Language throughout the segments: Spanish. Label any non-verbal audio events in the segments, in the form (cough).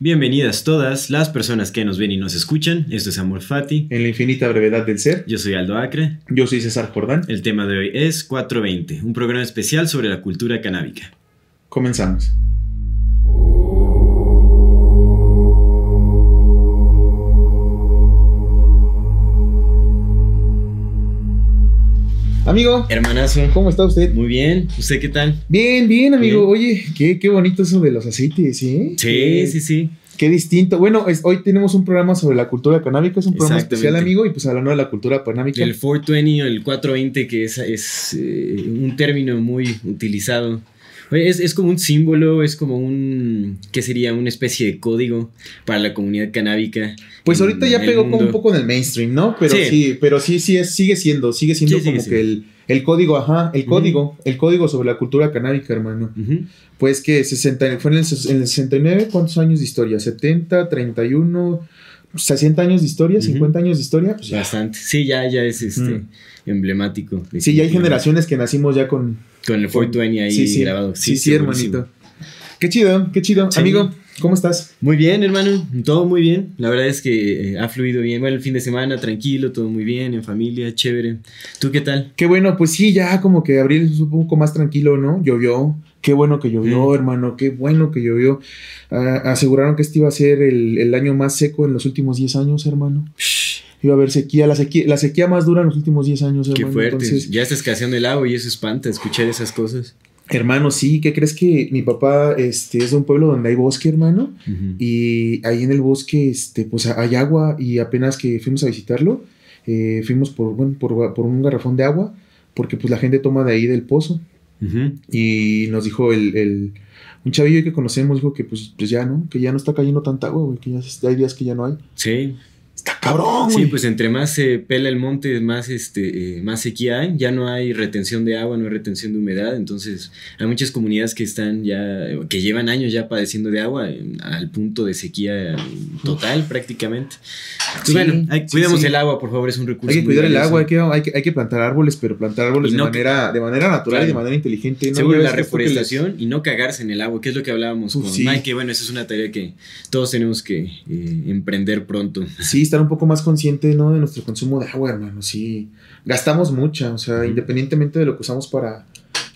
Bienvenidas todas las personas que nos ven y nos escuchan. Esto es Amor Fati. En la infinita brevedad del ser. Yo soy Aldo Acre. Yo soy César Jordán. El tema de hoy es 420, un programa especial sobre la cultura canábica. Comenzamos. Amigo, Hermanazo. ¿cómo está usted? Muy bien. ¿Usted qué tal? Bien, bien, amigo. Bien. Oye, qué, qué bonito eso de los aceites, ¿sí? Sí, Qué- sí, sí. Qué distinto. Bueno, es- hoy tenemos un programa sobre la cultura canábica, es un programa especial, amigo, y pues hablando de la cultura canábica. El 420 o el 420, que es, es eh, un término muy utilizado. Es, es como un símbolo, es como un. ¿Qué sería? Una especie de código para la comunidad canábica. Pues ahorita ya pegó como un poco en el mainstream, ¿no? Pero sí, Sí. pero sí, sí, es, sigue siendo, sigue siendo Sí, como que el, el código, ajá, el código, el código sobre la cultura canábica, hermano. Pues que 60, fue en el, en el 69, ¿cuántos años de historia? 70, 31, 60 años de historia, Ujú. 50 años de historia. Pues. Bastante. Sí, ya, ya es este Mm. emblemático. Sí, ya hay generaciones que nacimos ya con... Con el 420 ahí sí, sí, grabado. Sí, sí, hermanito. Qué chido, qué chido. Sí. Amigo, ¿cómo estás? Muy bien, hermano. Todo muy bien. La verdad es que eh, ha fluido bien. Bueno, el fin de semana, tranquilo, todo muy bien, en familia, chévere. ¿Tú qué tal? Qué bueno, pues sí, ya como que abril es un poco más tranquilo, ¿no? Llovió. Qué bueno que llovió, Mm. hermano. Qué bueno que llovió. Ah, aseguraron que este iba a ser el, el año más seco en los últimos 10 años, hermano. Iba a haber sequía, la sequía, la sequía más dura en los últimos 10 años, Qué hermano. fuerte. Entonces, Ya está escaseando el agua y eso espanta escuchar esas cosas. hermano, sí, ¿qué crees que mi papá este, es de un pueblo donde hay bosque, hermano? Y ahí en el bosque, este, pues hay agua y apenas que fuimos a visitarlo, eh, fuimos por, bueno, por, por un garrafón de agua, porque pues la gente toma de ahí del pozo. Y nos dijo el, el- un chavillo que conocemos, dijo que pues, pues ya no, que ya no está cayendo tanta agua, güey, que ya hay días que ya no hay. Sí. Está cabrón, Sí, pues entre más se pela el monte, más este, eh, más sequía hay. Ya no hay retención de agua, no hay retención de humedad. Entonces, hay muchas comunidades que están ya, que llevan años ya padeciendo de agua eh, al punto de sequía total prácticamente. Pues Sí, bueno, hay- sí, cuidemos sí. el agua, por favor, es un recurso. hay que cuidar el agua, hay que, hay, que, hay que plantar árboles, pero plantar árboles de, manera, de manera natural y de manera inteligente. ¿no? Seguro la les- reforestación y no cagarse en el agua, que es lo que hablábamos Uf, con. Mike, que bueno, esa es una tarea que todos tenemos que eh, emprender pronto. Sí, estar un poco más consciente, ¿no? De nuestro consumo de agua, hermano. Sí, gastamos mucha, o sea, independientemente de lo que usamos para,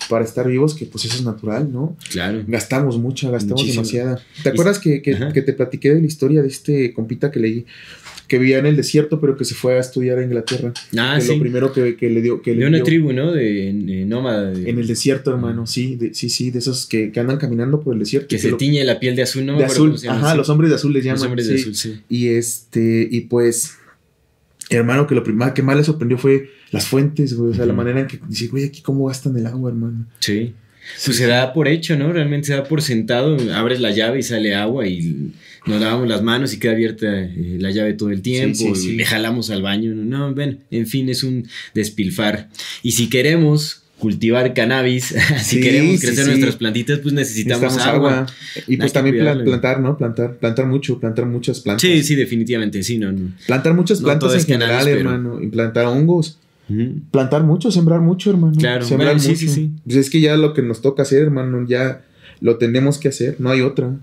para estar vivos, que pues eso es natural, ¿no? Claro. Gastamos mucha, gastamos Muchísimo. demasiada. ¿Te acuerdas que, que, que te platiqué de la historia de este compita que leí? Que vivía en el desierto, pero que se fue a estudiar a Inglaterra. Ah, que sí. lo primero que, que le dio. Que de le una dio tribu, ¿no? De, nómada. de- En el desierto, hermano, Ajá. sí, de- sí, sí, de esos que, que andan caminando por el desierto. que se lo- tiñe la piel de azul, ¿no? de azul, ajá, sí. los hombres de azul les llaman. Los hombres de azul, sí. Y este, y pues, hermano, que lo primero que más le sorprendió fue las fuentes, güey. O sea, la manera en que dice, güey, aquí cómo gastan el agua, hermano. Sí. Pues se da por hecho, ¿no? Realmente se da por sentado. Abres la llave y sale agua y nos lavamos las manos y queda abierta eh, la llave todo el tiempo. Sí, sí, y sí. Le jalamos al baño. No, no, ven, en fin, es un despilfar. Y si queremos cultivar cannabis, (laughs) si queremos crecer nuestras plantitas, pues necesitamos, Necesitamos agua. Y pues también cuidarlo. plantar, ¿no? Plantar, plantar mucho, plantar muchas plantas. Sí, sí, definitivamente, sí, no, no. Plantar muchas No plantas todo en cannabis, general, pero- hermano. Y plantar hongos. Plantar mucho, sembrar mucho, hermano. Claro, sembrar bueno, sí, mucho. sí, sí. Pues es que ya lo que nos toca hacer, hermano, ya lo tenemos que hacer, no hay otra.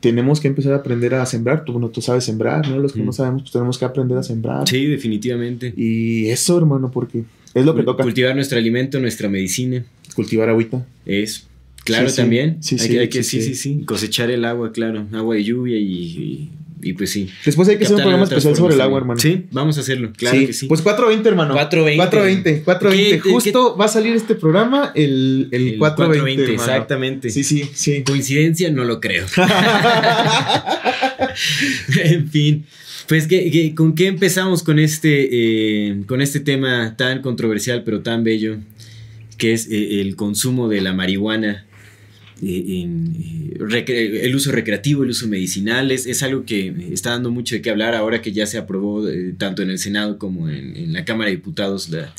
Tenemos que empezar a aprender a sembrar. Tú, bueno, tú sabes sembrar, ¿no? Los que Mm. no sabemos, pues tenemos que aprender a sembrar. Sí, definitivamente. Y eso, hermano, porque es lo que toca. Cultivar nuestro alimento, nuestra medicina. Cultivar agüita. Es. Claro, Sí, también. Sí, hay sí, que, hay que- sí. Cosechar el agua, claro. Agua de lluvia y, y, y pues sí. Después hay que hacer un programa especial sobre el agua, hermano. Sí, vamos a hacerlo. Claro Sí, que sí. Pues 420, hermano. 420. 420. 420. ¿Qué- Justo va a salir este programa el, el, El 420. hermano. exactamente. Sí, sí, sí. Coincidencia, no lo creo. (laughs) (laughs) en fin. Pues, ¿qué, qué- con qué empezamos con este, eh, con este tema tan controversial pero tan bello? Que es eh, el consumo de la marihuana. En, el uso recreativo, el uso medicinal, es, algo que está dando mucho de qué hablar ahora que ya se aprobó tanto en el Senado como en, en la Cámara de Diputados la,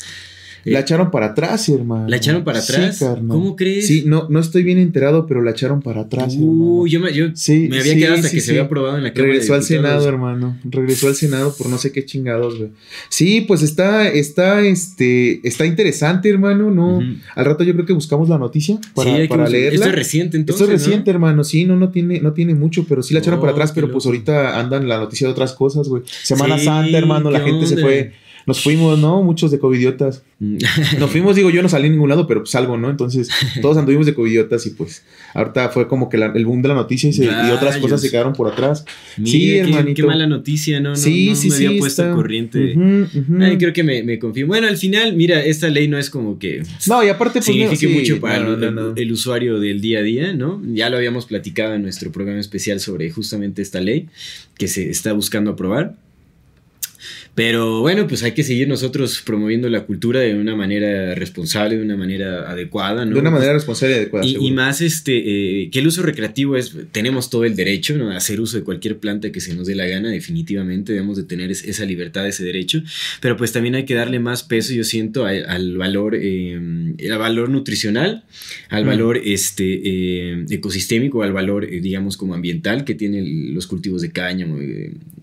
la echaron para atrás, hermano. ¿La echaron para atrás? ¿Cómo crees? Sí, no, no estoy bien enterado, pero la echaron para atrás. Uh, yo me, yo me había quedado hasta que se había aprobado en la Cámara Regresó al Senado, hermano. Regresó al Senado por no sé qué chingados, güey. Sí, pues está, está, este, está interesante, hermano. No, al rato yo creo que buscamos la noticia para, para leerla. Esto es reciente, entonces. Esto es reciente, hermano. Sí, no, no tiene, no tiene mucho, pero sí la echaron para oh, atrás, pero pues ahorita andan la noticia de otras cosas, güey. Semana Santa, hermano, la gente se fue nos fuimos, ¿no? Muchos de covidiotas. Mm. Nos (laughs) fuimos, digo, yo no salí en ningún lado, pero pues algo, ¿no? Entonces, (laughs) todos anduvimos de covidiotas y pues ahorita fue como que el boom de la noticia y, otras cosas se quedaron por atrás. sí, hermanito. Qué mala noticia, ¿no? no sí, sí, me había puesto corriente. creo que me, me confío. Bueno, al final, mira, esta ley no es como que. No, y aparte, pues, signifique mucho para el, usuario del día a día, ¿no? Ya lo habíamos platicado en nuestro programa especial sobre justamente esta ley que se está buscando aprobar. Pero bueno, pues hay que seguir nosotros promoviendo la cultura de una manera responsable, de una manera adecuada, ¿no? De una manera responsable y adecuada. Y, más este, eh, que el uso recreativo es, tenemos todo el derecho, ¿no? A hacer uso de cualquier planta que se nos dé la gana, definitivamente debemos de tener esa libertad, ese derecho, pero pues también hay que darle más peso, yo siento, al valor, eh, al valor nutricional, al valor este, eh, ecosistémico, al valor, digamos, como ambiental que tienen los cultivos de caña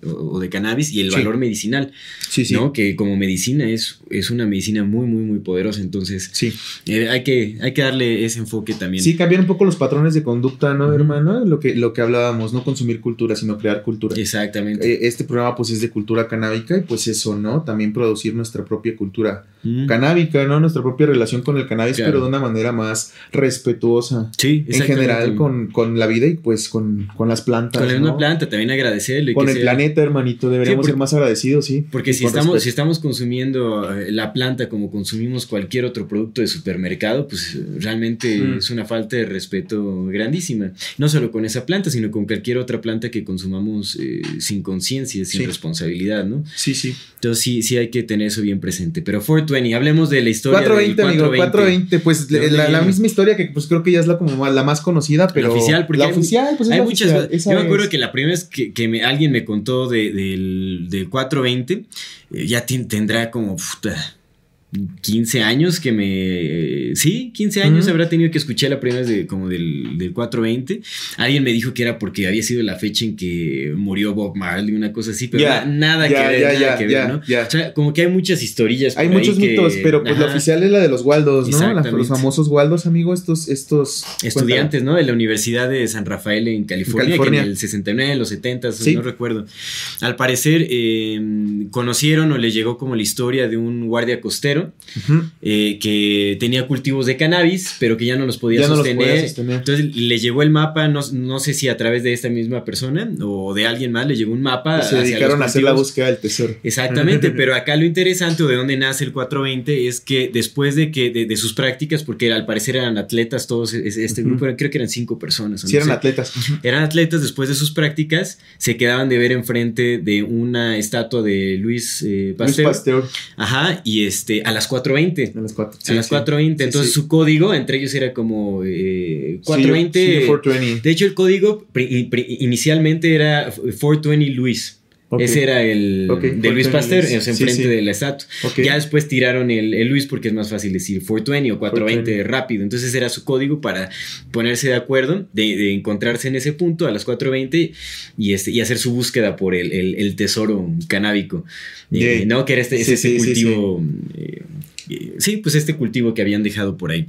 o, de cannabis y el valor medicinal. Sí, sí. ¿no? Que como medicina es, es una medicina muy, muy, muy poderosa. Entonces, sí. Eh, hay, que, hay que darle ese enfoque también. Sí, cambiar un poco los patrones de conducta, ¿no, hermano? Lo que, lo que hablábamos, no consumir cultura, sino crear cultura. Exactamente. Eh, este programa, pues, es de cultura canábica y, pues, eso, ¿no? También producir nuestra propia cultura canábica, ¿no? Nuestra propia relación con el cannabis, pero de una manera más respetuosa. Sí, En general, con, con la vida y, pues, con, con las plantas. Con la misma planta, también agradecerle. Con el planeta, hermanito, deberíamos ser más agradecidos, sí. Porque si estamos, si estamos consumiendo eh, la planta como consumimos cualquier otro producto de supermercado, pues realmente mm. es una falta de respeto grandísima. No solo con esa planta, sino con cualquier otra planta que consumamos eh, sin conciencia, sin responsabilidad, ¿no? Sí, sí. Entonces sí, sí hay que tener eso bien presente. Pero 420, hablemos de la historia 420, del 420. amigo, 420, pues la, misma historia que pues creo que ya es la como la más conocida, pero... La oficial, porque la oficial, pues hay muchas... yo me acuerdo que la primera vez que, que alguien me contó de, del, del 420 eh, ya tendrá como 15 años que me... Sí, 15 años habrá tenido que escuchar la primera vez de, como del, del, 420. Alguien me dijo que era porque había sido la fecha en que murió Bob Marley, una cosa así, pero nada, que ver, nada que ver, ¿no? O sea, como que hay muchas historias. Hay muchos mitos, pero pues la oficial es la de los Waldos, ¿no? los famosos Waldos, amigo, estos... estos Estudiantes, ¿no? De la Universidad de San Rafael en California, que en el 69, en los 70, no recuerdo. Al parecer eh, conocieron o le llegó como la historia de un guardia costero eh, que tenía cultivos de cannabis, pero que ya no los podía, sostener. Entonces le llegó el mapa, no, no, sé si a través de esta misma persona o de alguien más, le llegó un mapa. se dedicaron a hacer la búsqueda del tesoro. Exactamente, (laughs) pero acá lo interesante o de dónde nace el 420 es que después de que de, sus prácticas, porque al parecer eran atletas todos, este grupo, creo que eran cinco personas. Sí, eran atletas. Eran atletas después de sus prácticas, se quedaban de ver enfrente de una estatua de Luis eh, Pasteur. Luis Pasteur. Ajá, y este, a las 4.20. A las 4. a las 4.20. Entonces su código, entre ellos era como 420. de hecho, el código inicialmente era 420 Luis. Ese era el de Luis Pasteur, en enfrente de la estatua. Ya después tiraron el, Luis porque es más fácil decir 420 o 420 rápido. Entonces era su código para ponerse de acuerdo, de, encontrarse en ese punto a las 420 y, este, y hacer su búsqueda por el, tesoro canábico. Eh, ¿No? Que era este, ese, cultivo. Eh, eh, sí, pues este cultivo que habían dejado por ahí.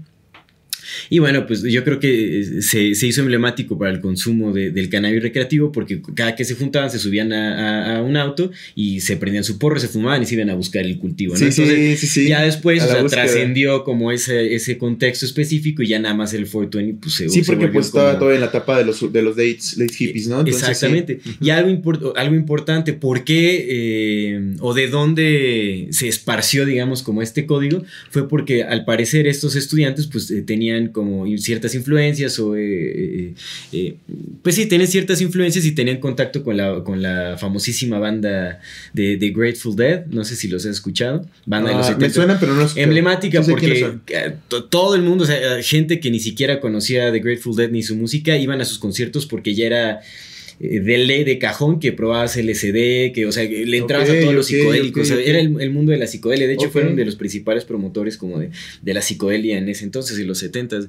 Y bueno, pues yo creo que eh, se, se hizo emblemático para el consumo del cannabis recreativo porque cada que se juntaban se subían a, un auto y se prendían su porro, se fumaban y se iban a buscar el cultivo. ¿no? Sí, sí, sí, ya después trascendió como ese, ese contexto específico y ya nada más el 420 pues se Sí, porque pues estaba todo en la etapa de los, de los dates, late hippies, ¿no? Exactamente. Y algo, algo importante, ¿por qué eh, o de dónde se esparció, digamos, como este código? Fue porque al parecer estos estudiantes pues eh, tenían como ciertas influencias o eh, eh, eh, pues sí, tienen ciertas influencias y tenían contacto con la, con la famosísima banda de, de Grateful Dead. No sé si los has escuchado. Banda de los 70. Ah, Me suena, pero no es Emblemática porque eh, todo el mundo, o sea, gente que ni siquiera conocía de Grateful Dead ni su música, iban a sus conciertos porque ya era de ley de cajón que probabas LSD, que, o sea, le entrabas a todos los psicodélicos. era el, mundo de la psicodelia. De hecho, fueron de los principales promotores como de, de, la psicodelia en ese entonces, en los 70s.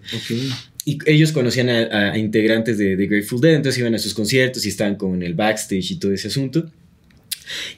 Y ellos conocían a, integrantes de, de, Grateful Dead, entonces iban a sus conciertos y estaban como en el backstage y todo ese asunto.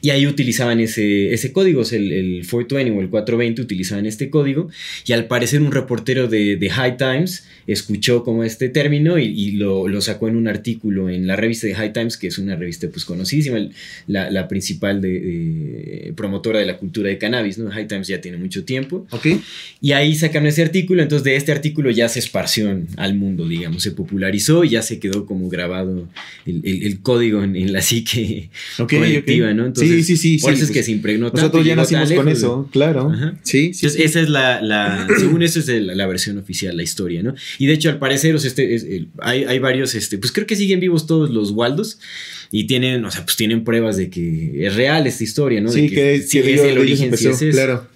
Y ahí utilizaban ese, ese código, el, el 420 o el 420 utilizaban este código. Y al parecer un reportero de, de High Times escuchó como este término y, lo, lo, sacó en un artículo en la revista de High Times, que es una revista pues conocidísima, la, la principal de, promotora de la cultura de cannabis, ¿no? High Times ya tiene mucho tiempo. Okay. Y ahí sacaron ese artículo, entonces de este artículo ya se esparció al mundo, digamos, se popularizó y ya se quedó como grabado el, el, código en, la psique colectiva, ¿no? Entonces, sí, sí, sí. Por eso es que se impregnó Nosotros ya nacimos con eso, claro. Sí, sí, Entonces, esa es la, la (clears throat) según eso es la, la, versión oficial, la historia, ¿no? Y de hecho, al parecer, este, hay, hay, varios, este, pues creo que siguen vivos todos los Waldos y tienen, o sea, pues tienen pruebas de que es real esta historia, ¿no? Sí, que, sí, es el origen, empezó, es claro.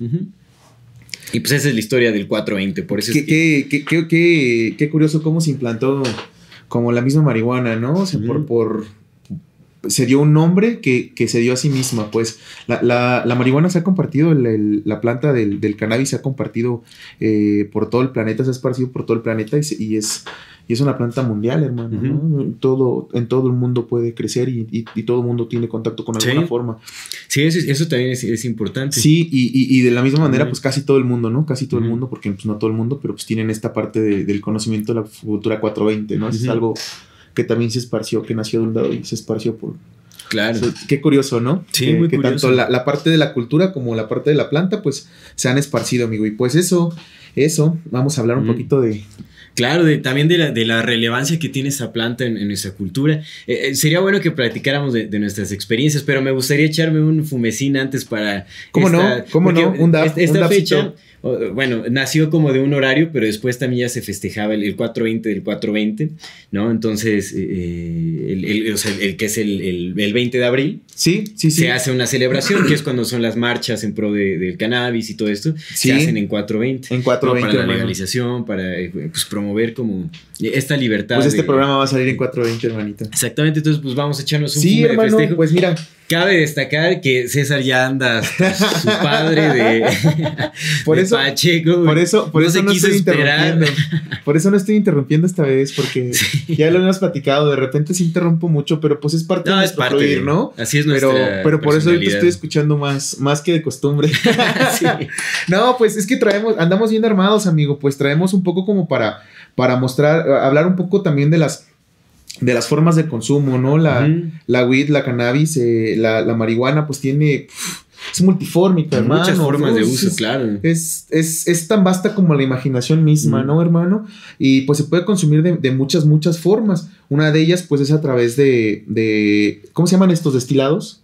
Y pues esa es la historia del 420, por eso qué, es que... qué, qué, qué, curioso cómo se implantó como la misma marihuana, ¿no? O sea, por, por se dio un nombre que, que, se dio a sí misma, pues la, la, la marihuana se ha compartido, el, la planta del, del, cannabis se ha compartido eh, por todo el planeta, se ha esparcido por todo el planeta y, y es, y es una planta mundial, hermano. ¿no? todo, en todo el mundo puede crecer y, y, todo el mundo tiene contacto con alguna forma. Sí, eso, eso también es, es, importante. Sí, y, de la misma manera, pues casi todo el mundo, ¿no? Casi todo el mundo, porque pues no todo el mundo, pero pues tienen esta parte de, del conocimiento de la cultura 420, ¿no? Es algo que también se esparció, que nació de un lado y se esparció por... Claro. qué curioso, ¿no? Sí, que, muy que curioso. tanto la, la, parte de la cultura como la parte de la planta, pues se han esparcido, amigo. Y pues eso, eso, vamos a hablar un mm. poquito de, Claro, de, también de la, de la, relevancia que tiene esa planta en, en nuestra cultura. Eh, eh, sería bueno que platicáramos de, de, nuestras experiencias, pero me gustaría echarme un fumecín antes para... ¿Cómo esta, no? ¿Cómo no? Un esta un fecha, bueno, nació como de un horario, pero después también ya se festejaba el, el 420 del 420, ¿no? Entonces, eh, el, el, o sea, el, que es el, 20 de abril. Sí, sí, sí. Se hace una celebración, que es cuando son las marchas en pro de, del cannabis y todo esto. Sí. Se hacen en 420. En 420. ¿no? Para la legalización, para pues, promover como esta libertad. Pues este de, programa va a salir en 420, hermanita. Exactamente, entonces pues vamos a echarnos un sí, hermano, festejo. Pues mira. Cabe destacar que César ya anda su (laughs) padre de, por de eso, Pacheco. Por eso, por no eso se no quiso estoy esperar. interrumpiendo. Por eso no estoy interrumpiendo esta vez, porque (laughs) sí. ya lo hemos platicado. De repente sí interrumpo mucho, pero pues es parte no, de es nuestro parte fluir, de, ¿no? Así es pero, nuestra pero por eso ahorita estoy escuchando más, más que de costumbre. (laughs) sí. No, pues es que traemos, andamos bien armados, amigo. Pues traemos un poco como para, para mostrar, hablar un poco también de las de las formas de consumo, ¿no? La, uh -huh. la weed, la cannabis, eh, la, la, marihuana, pues tiene. Es multifórmica, hermano. Muchas formas ¿no? de uso, es, claro. Es, es, es, tan vasta como la imaginación misma, uh -huh. ¿no, hermano? Y pues se puede consumir de, de, muchas, muchas formas. Una de ellas, pues, es a través de. de ¿Cómo se llaman estos destilados?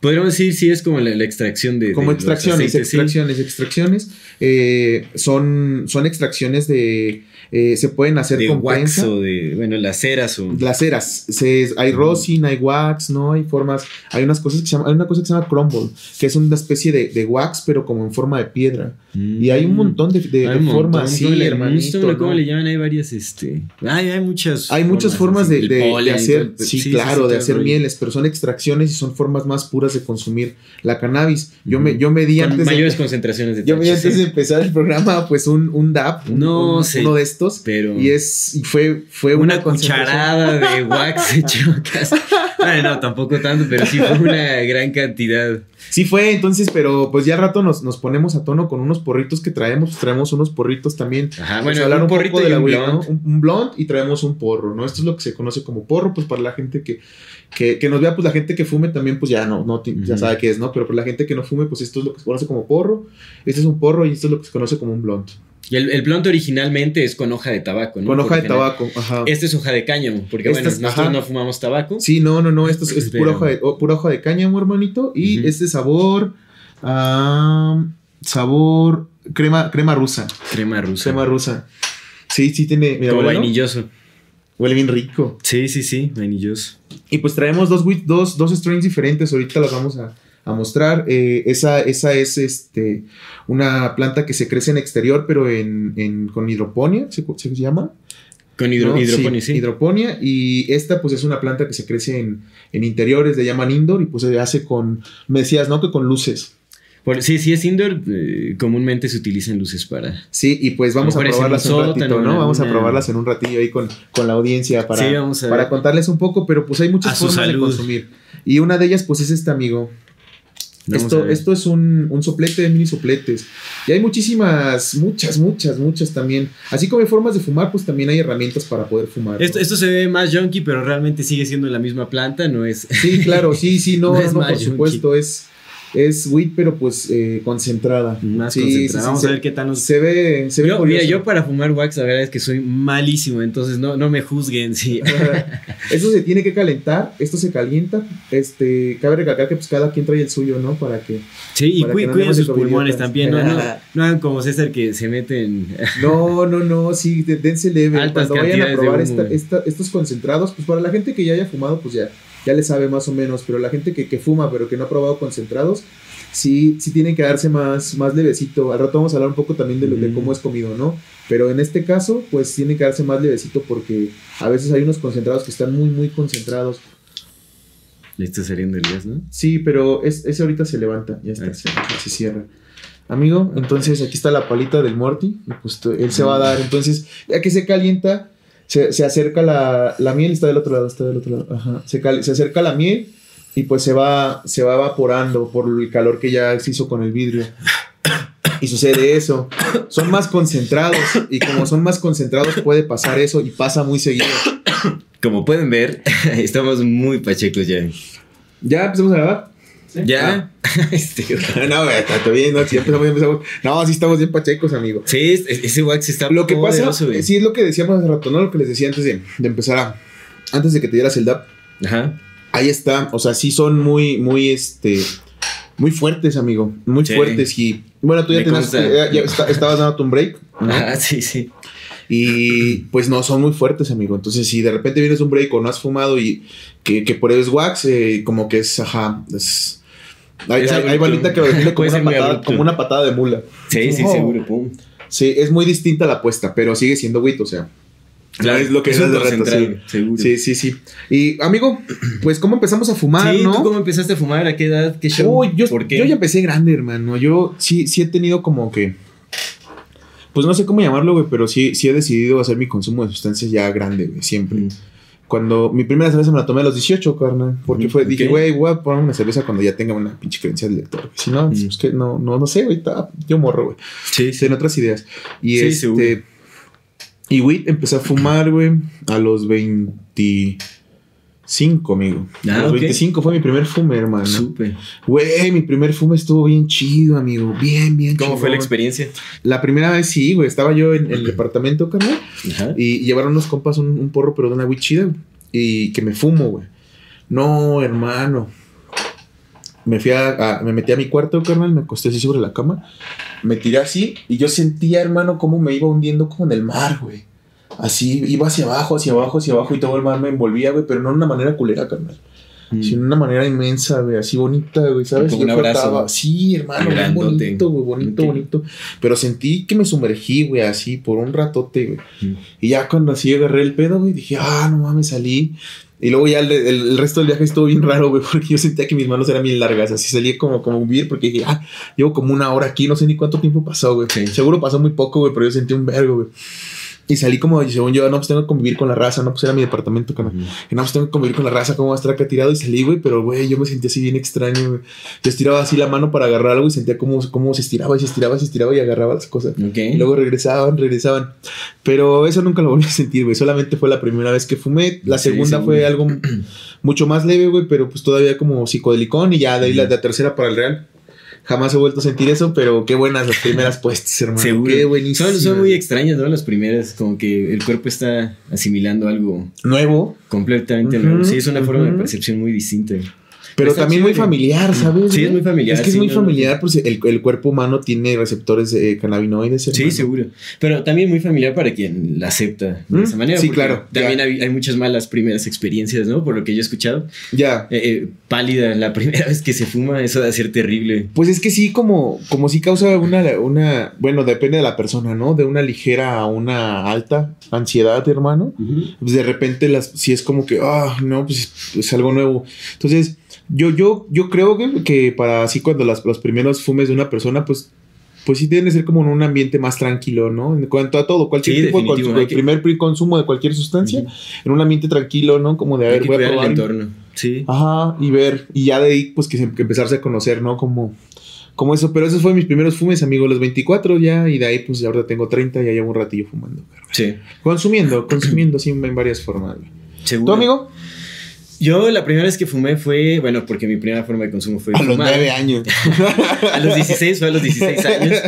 Podríamos decir, sí, es como la, la extracción de. Como de extracciones, aceites, extracciones, sí. extracciones. Eh, son, son extracciones de. Eh, se pueden hacer de con wax prensa. o de, bueno, las ceras o... Las ceras. Se, hay rosin, hay wax, ¿no? Hay formas, hay unas cosas que se llama, hay una cosa que se llama crumble, que es una especie de, de wax, pero como en forma de piedra. Mm. Y hay un montón de, de, de formas, sí, le, hermanito. ¿no? ¿Cómo le llaman? Hay varias, este... Hay, hay muchas Hay muchas formas, así, de, polen, hacer, sí, sí, claro, de hacer mieles, pero son extracciones y son formas más puras de consumir la cannabis. Yo me, yo me di Con antes mayores de, concentraciones de Yo me di antes de empezar el programa, pues un, un DAP, un, no un, sé, uno de estos. Pero... Y es y fue, fue una, una cucharada de (laughs) wax hecho casi. Bueno, no, tampoco tanto, pero sí fue una gran cantidad. Sí fue, entonces, pero pues ya al rato nos, nos ponemos a tono con unos porritos que traemos. Traemos unos porritos también. Ajá, bueno, hablar un, un porrito poco de la un blond. ¿no? Un, un blond y traemos un porro, ¿no? Esto es lo que se conoce como porro, pues para la gente que, que, que nos vea, pues la gente que fume también, pues ya no, no uh -huh. ya sabe qué es, ¿no? Pero para la gente que no fume, pues esto es lo que se conoce como porro. Este es un porro y esto es lo que se conoce como un blond. Y el, el originalmente es con hoja de tabaco, ¿no? Con hoja de tabaco, ajá. Este es hoja de cáñamo, porque bueno, nosotros ajá. no fumamos tabaco. Sí, no, no, no, esto es, es pura, hoja de, oh, pura hoja de cáñamo, hermanito. Y uh -huh. este sabor, uh, sabor crema, crema rusa. Crema rusa. Crema rusa. Sí, sí tiene, mira, Como vainilloso. Huele bien rico. Sí, sí, sí, vainilloso. Y pues traemos dos, dos, dos strains diferentes. Ahorita las vamos a, a mostrar. Eh, esa, esa es este, una planta que se crece en exterior, pero en, en con hidroponía, ¿se, se llama? Con hidroponía, sí, Hidroponía. Y esta, pues, es una planta que se crece en, en interiores, le llaman indoor, y pues se hace con, me decías, ¿no? Que con luces. sí, sí es indoor, eh, comúnmente se utilizan luces para... Sí, y pues vamos a probarlas en un ratito, ¿no? Vamos a probarlas en un ratillo ahí con, con la audiencia para, para contarles un poco, pero pues hay muchas formas de consumir. Y una de ellas, pues, es este amigo, esto, esto es un, un, soplete de mini sopletes. Y hay muchísimas, muchas, muchas, muchas también. Así como hay formas de fumar, pues también hay herramientas para poder fumar. Esto, esto se ve más junky, pero realmente sigue siendo la misma planta, no es. Sí, claro, sí, sí, (laughs) no, no, por supuesto, es es weed, pero pues eh, concentrada. Más concentrada. Vamos a ver qué tal nos. Se ve. Se yo, mira, yo para fumar wax, la verdad es que soy malísimo, entonces no, no me juzguen. Sí. (laughs) Esto se tiene que calentar, esto se calienta. Este, cabe recalcar que pues cada quien trae el suyo, ¿no? Para que. Sí, y cuiden sus pulmones también, ¿no? No, (laughs) no hagan como César que se meten. no, no, no, sí, dense leve. Altas Cuando vayan a probar estos concentrados, pues para la gente que ya haya fumado, pues ya ya le sabe más o menos, pero la gente que, fuma pero que no ha probado concentrados, sí, sí tiene que darse más, más levecito. Al rato vamos a hablar un poco también de, lo, de cómo es comido, ¿no? Pero en este caso, pues tiene que darse más levecito porque a veces hay unos concentrados que están muy, muy concentrados. Le está saliendo el gas, ¿no? Sí, pero es, ese ahorita se levanta, ya está, se, se, cierra. Amigo, entonces aquí está la palita del Morty, y pues él se va a dar. Entonces, ya que se calienta, se, acerca la, la, miel, está del otro lado, está del otro lado. Ajá. Se, se, acerca la miel y pues se va, se va evaporando por el calor que ya se hizo con el vidrio. Y sucede eso. Son más concentrados y como son más concentrados puede pasar eso y pasa muy seguido. Como pueden ver, (laughs) estamos muy pachecos ya. ¿Ya empezamos a grabar? ¿Ya? (laughs) este, (laughs) no, está bien, no, si empezamos, empezamos. No, sí estamos bien pachecos, amigo. Sí, ese wax está Lo que pasa, sí, es lo que decíamos hace rato, ¿no? Lo que les decía antes de, de empezar a. Antes de que te dieras el DAP. Ajá. Ahí está. O sea, sí son muy, muy, este. Muy fuertes, amigo. Muy fuertes. Y bueno, tú ya, tenías, ya, estabas dando un break. Ah, sí, sí. Y pues no, son muy fuertes, amigo. Entonces, si de repente vienes un break o no has fumado y que, que pruebes wax, eh, como que es, ajá, es hay, hay, balita que lo (laughs) como una, patada, como una patada de mula. Sí, sí, seguro. Pum. Sí, es muy distinta la apuesta, pero sigue siendo wit, o sea. Claro, es lo que es, el reto, sí. Seguro. Sí, sí, sí. Y amigo, pues cómo empezamos a fumar, sí, ¿no? ¿tú cómo empezaste a fumar? ¿A qué edad? ¿Qué show? yo, ¿Por qué? yo ya empecé grande, hermano. Yo sí, sí he tenido como que. Pues no sé cómo llamarlo, güey, pero sí, sí he decidido hacer mi consumo de sustancias ya grande, güey, siempre. Mm. Cuando mi primera cerveza me la tomé a los 18, carnal. Porque fue, dije, güey, voy a poner una cerveza cuando ya tenga una pinche creencia de lector. Si no, es que no, no, no sé, güey, yo morro, güey. Sí, sí. En otras ideas. Y este. Y, güey, empecé a fumar, güey, a los 20. 5, amigo. Ah, los 25 fue mi primer fume, hermano. Súper. Güey, mi primer fume estuvo bien chido, amigo. Bien, bien ¿Cómo fue la experiencia? La primera vez sí, güey. Estaba yo en, el departamento, carnal. Y, llevaron unos compas un, porro, pero de una güey chida. Y que me fumo, güey. No, hermano. Me fui a, Me metí a mi cuarto, carnal. Me acosté así sobre la cama. Me tiré así. Y yo sentía, hermano, cómo me iba hundiendo como en el mar, güey. Así iba hacia abajo, hacia abajo, hacia abajo y todo el mar me envolvía, güey, pero no de una manera culera, carnal. Mm. Sino de una manera inmensa, güey, así bonita, güey, ¿sabes? Como un abrazo. Sí, hermano, bien bonito, güey, bonito, bonito. Pero sentí que me sumergí, güey, así por un ratote, güey. Mm. Y ya cuando así agarré el pedo, güey, dije, ah, no mames, salí. Y luego ya el, resto del viaje estuvo bien raro, güey, (laughs) porque yo sentía que mis manos eran bien largas. Así salí como, como bien, porque dije, ah, llevo como una hora aquí, no sé ni cuánto tiempo pasó, güey. Seguro pasó muy poco, güey, pero yo sentí un vergo, güey. Y salí como, según yo, no, pues tengo que convivir con la raza, no, pues era mi departamento, con Y no, pues tengo que convivir con la raza, ¿cómo va a estar acá tirado? Y salí, güey, pero, güey, yo me sentía así bien extraño, güey. Yo estiraba así la mano para agarrar algo y sentía como, como se estiraba y se estiraba, se estiraba y agarraba las cosas. Y luego regresaban, regresaban. Pero eso nunca lo volví a sentir, güey. Solamente fue la primera vez que fumé. La segunda fue algo mucho más leve, güey, pero pues todavía como psicodelicón y ya de ahí la, la tercera para el real. Jamás he vuelto a sentir eso, pero qué buenas las primeras puestas, hermano. (laughs) Seguro. Qué buenísimas. Son, muy extrañas, ¿no? Las primeras, como que el cuerpo está asimilando algo nuevo. Completamente nuevo. Sí, es una forma de percepción muy distinta. Pero también muy familiar, ¿sabes? Sí, es muy familiar. Es que es muy familiar, pues el, el, cuerpo humano tiene receptores eh, cannabinoides. Sí, seguro. Pero también muy familiar para quien la acepta de esa manera. Sí, claro. También hay, hay, muchas malas primeras experiencias, ¿no? Por lo que yo he escuchado. Ya. Eh, eh, pálida la primera (laughs) vez que se fuma, eso debe ser terrible. Pues es que sí, como, como sí causa una, una, bueno, depende de la persona, ¿no? De una ligera a una alta ansiedad, hermano. Pues de repente las, si es como que, ah, no, pues es algo nuevo. Entonces, yo, yo, yo creo que, que para así cuando las, los primeros fumes de una persona, pues pues sí deben de ser como en un ambiente más tranquilo, ¿no? En cuanto a todo, cualquier tipo de consumo, el primer consumo de cualquier sustancia, en un ambiente tranquilo, ¿no? Como de, haber voy a probar. El entorno. Sí. Ajá, y ver, y ya de ahí, pues que, que empezarse a conocer, ¿no? Como, como eso, pero esos fueron mis primeros fumes, amigo, los 24 ya, y de ahí, pues ahora tengo 30, ya llevo un ratillo fumando. Sí. Consumiendo, consumiendo, sí, en varias formas. ¿Seguro? ¿Tu amigo? Yo la primera vez que fumé fue, bueno, porque mi primera forma de consumo fue a los 9 años. (laughs) a los 16, fue a los 16 (laughs) años.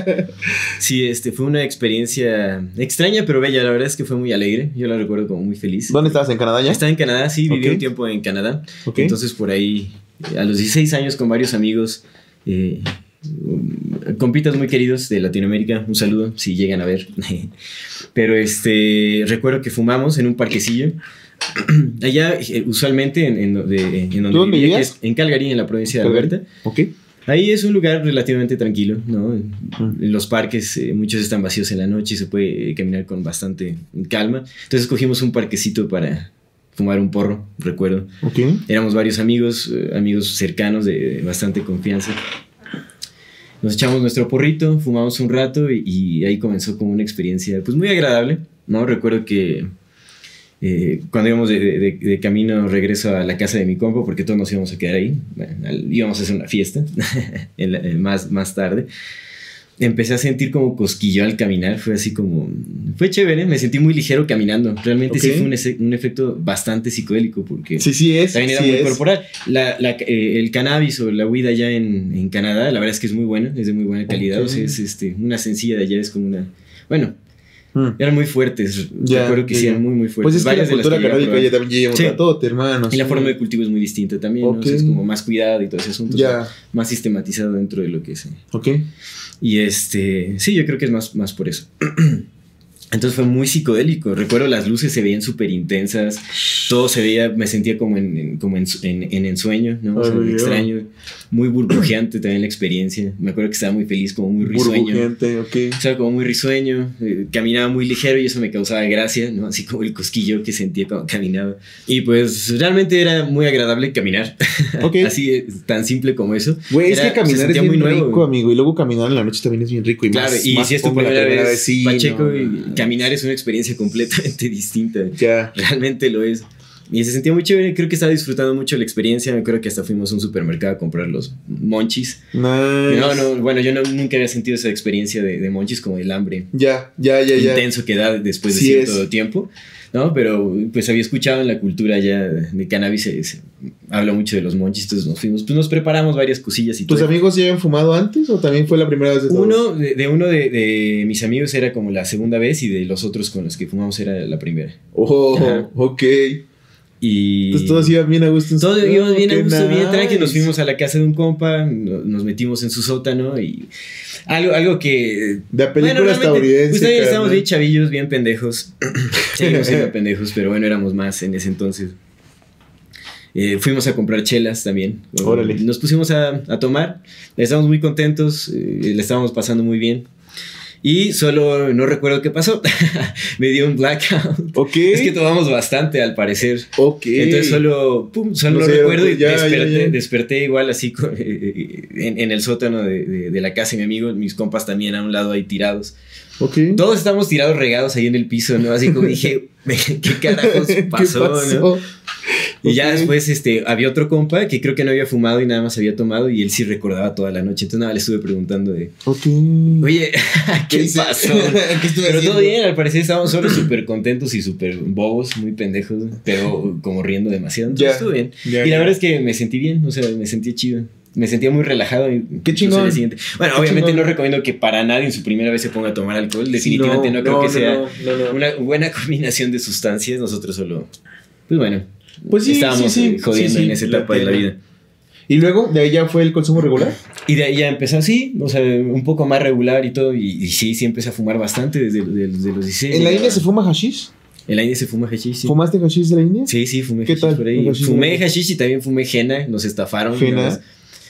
Sí, este, fue una experiencia extraña, pero bella. La verdad es que fue muy alegre. Yo la recuerdo como muy feliz. ¿Dónde estabas? ¿En Canadá ya? Estaba en Canadá, sí, viví un tiempo en Canadá. Entonces por ahí, a los 16 años con varios amigos, eh, compitas muy queridos de Latinoamérica, un saludo si llegan a ver. (laughs) Pero este, recuerdo que fumamos en un parquecillo. (clears throat) Allá, eh, usualmente, en, en, en donde ¿Dónde vivía, vivías? en Calgary, en la provincia de Alberta. Ok. Ahí es un lugar relativamente tranquilo, ¿no? En los parques eh, muchos están vacíos en la noche y se puede caminar con bastante calma. Entonces cogimos un parquecito para fumar un porro, recuerdo. Ok. Éramos varios amigos, eh, amigos cercanos de, de, bastante confianza. Nos echamos nuestro porrito, fumamos un rato y, y ahí comenzó como una experiencia pues muy agradable, ¿no? Recuerdo que eh, cuando íbamos de, de, de, camino regreso a la casa de mi compa, porque todos nos íbamos a quedar ahí, íbamos a hacer una fiesta (laughs) en más, más tarde, empecé a sentir como cosquillo al caminar, fue así como, fue chévere, me sentí muy ligero caminando, realmente okay. sí fue un, un, efecto bastante psicodélico, porque sí, sí es, también era sí muy es. corporal. La, la, eh, el cannabis o la huida allá en, en, Canadá, la verdad es que es muy buena, es de muy buena calidad, okay. o sea, es este, una sencilla de allá, es como una, bueno, Mm. Eran muy fuertes. Ya, Recuerdo que sí, eran muy, muy fuertes. Pues es que la cultura canábica ya también lleva sí. todo, hermano. Y la forma de cultivo es muy distinta también. Okay. ¿no? O sea, es como más cuidado y todo ese asunto. Ya. O sea, más sistematizado dentro de lo que es. Ok. Y este. Sí, yo creo que es más, más por eso. (clears throat) Entonces fue muy psicodélico. Recuerdo las luces se veían súper intensas. Todo se veía, me sentía como en, en como en, en, en, ensueño, ¿no? O sea, Ay, extraño. Muy burbujeante también la experiencia. Me acuerdo que estaba muy feliz, como muy risueño. Burbujeante, ok. O sea, como muy risueño. Eh, caminaba muy ligero y eso me causaba gracia, ¿no? Así como el cosquillo que sentía cuando caminaba. Y pues realmente era muy agradable caminar. (laughs) Ok. Así, eh, tan simple como eso. Güey, es que caminar es bien muy nuevo, rico, güey. amigo. Y luego caminar en la noche también es bien rico. Y Claro, más, y más si es tu primera vez, sí, Pacheco, no, y. caminar es una experiencia (laughs) completamente distinta. Ya. Realmente lo es. Y se sentía muy chévere, creo que estaba disfrutando mucho la experiencia. Me acuerdo que hasta fuimos a un supermercado a comprar los monchis. Nice. No, no, bueno, yo no, nunca había sentido esa experiencia de, de monchis como el hambre Ya, ya, ya, ya. intenso que da después de Sí cierto es. tiempo. ¿No? Pero pues había escuchado en la cultura ya de cannabis, se, se habla mucho de los monchis, entonces nos fuimos, pues nos preparamos varias cosillas y ¿Tus todo. amigos ya habían fumado antes o también fue la primera vez de todos? Uno, de, de uno de, de mis amigos era como la segunda vez y de los otros con los que fumamos era la primera. Oh, Ajá. ok. Y... Entonces todos iban bien a gusto. en su- Todos íbamos bien a gusto, bien tranqui, nos fuimos a la casa de un compa, no- nos metimos en su sótano y algo, algo que... De película estadounidense. Pues también estábamos bien chavillos, bien pendejos. (laughs) Seguimos siendo pendejos, pero bueno, éramos más en ese entonces. Eh, fuimos a comprar chelas también. Órale. Nos pusimos a, a tomar, estábamos muy contentos, eh, le estábamos pasando muy bien. Y solo no recuerdo qué pasó. (laughs) Me dio un blackout. Ok. Es que tomamos bastante al parecer. Ok. Entonces solo, pum, solo No sé, recuerdo y ya, desperté, ya. desperté igual así con- eh, en, en el sótano de, de- de la casa de mi amigo, mis compas también a un lado ahí tirados. Ok. Todos estamos tirados regados ahí en el piso, ¿no? Así como dije, (laughs) ¿qué carajos (laughs) ¿Qué pasó, no? Y ya Ok. después este, había otro compa que creo que no había fumado y nada más había tomado y él sí recordaba toda la noche. Entonces nada, le estuve preguntando de, Ok. oye, (laughs) ¿qué, hice? pasó? (laughs) ¿Qué estuve Pero haciendo? todo bien, al parecer estábamos solo súper contentos y súper bobos, muy pendejos, pero como riendo demasiado. Entonces Ya. estuvo bien. Ya, y la ya. verdad es que me sentí bien, o sea, me sentí chido. Me sentía muy relajado. y- Qué incluso chingón. siguiente. Bueno, Qué obviamente chingón. no recomiendo que para nadie en su primera vez se ponga a tomar alcohol. Definitivamente no, creo que sea no, no, no. una buena (laughs) combinación de sustancias. Nosotros solo, pues bueno, Pues sí, estábamos sí, sí, jodiendo sí, sí, en esa la etapa de la vida. ¿Y luego de ahí ya fue el consumo regular? Y de ahí ya empezó así, o sea, un poco más regular y todo. Y, sí, sí empecé a fumar bastante desde, los 16. ¿En la India se fuma hashish? En la India se fuma hashish, sí. ¿Fumaste hashish de la India? Sí, sí, fumé ¿Qué tal? por ahí. Fumé hashish y también fumé henna, nos estafaron. ¿Henna?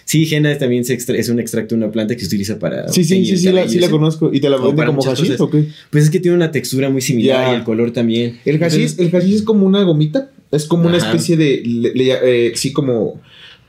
Sí, henna también se es un extracto de una planta que se utiliza para. Sí, sí, sí, sí, la, sí la conozco. ¿Y te la venden como hashish o qué? Pues es que tiene una textura muy similar y el color también. El hashish, el hashish es como una gomita. Es como una especie de. Eh, sí, como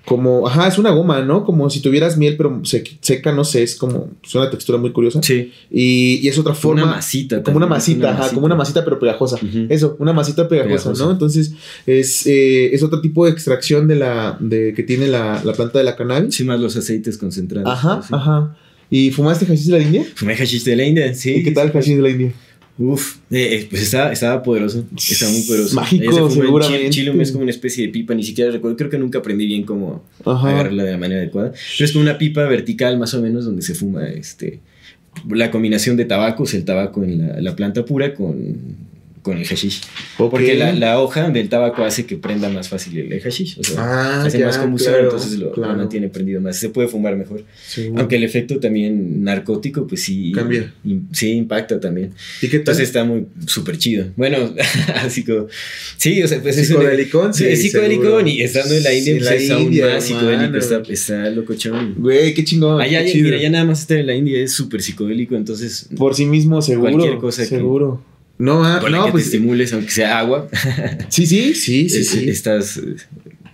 como, ajá, es una goma, ¿no? Como si tuvieras miel, pero seca, no sé, es como, es una textura muy curiosa. Sí. Y, y es otra forma. Una masita. Como una masita, ajá, como una masita, pero pegajosa. Eso, una masita pegajosa, ¿no? Entonces, es, eh, es otro tipo de extracción de la, de, que tiene la, la planta de la cannabis. Sí, más los aceites concentrados. Ajá, ajá. ¿Y fumaste hashish de la India? Fumé hashish de la India, sí. ¿Y qué tal el hashish de la India? Uf, eh, eh, pues estaba, estaba poderoso, estaba muy poderoso. (laughs) Mágico, seguramente. Chile, es como una especie de pipa, ni siquiera recuerdo, creo que nunca aprendí bien cómo agarrarla de la manera adecuada. Pero es como una pipa vertical más o menos donde se fuma este la combinación de tabacos, el tabaco en la planta pura con con el hashish. Porque la, la, hoja del tabaco hace que prenda más fácil el hashish. O sea, ah, hace más combustión, entonces lo, mantiene prendido más. Se puede fumar mejor. Aunque el efecto también narcótico, pues sí. Cambia. sí, impacta también. ¿Y qué Entonces está muy súper chido. Bueno, (laughs) así como. Sí, o sea, pues es. Psicodelicón, sí. Es psicodelicón y estando en la India, pues es aún más psicodélico. Está, está locochón. Güey, qué chingón. Allá, mira, ya nada más estar en la India es súper psicodélico, entonces. Por sí mismo, seguro. Cualquier cosa seguro. No, ah, no, que pues. Te estimules, aunque sea agua. sí, sí, sí, (laughs) sí, sí. Estás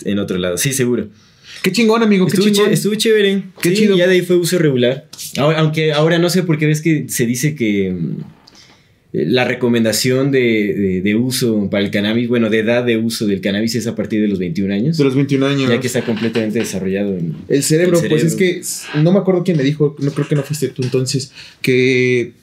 en otro lado. Sí, seguro. Qué chingón, amigo. Qué estuvo, chingón. estuvo chévere. Qué chido. Ya de ahí fue uso regular. aunque ahora no sé por qué ves que se dice que mm, la recomendación de, de, uso para el cannabis, bueno, de edad de uso del cannabis es a partir de los 21 años. De los 21 años. Ya que está completamente desarrollado. En el cerebro, el cerebro. pues es que no me acuerdo quién me dijo, no creo que no fuiste tú entonces, que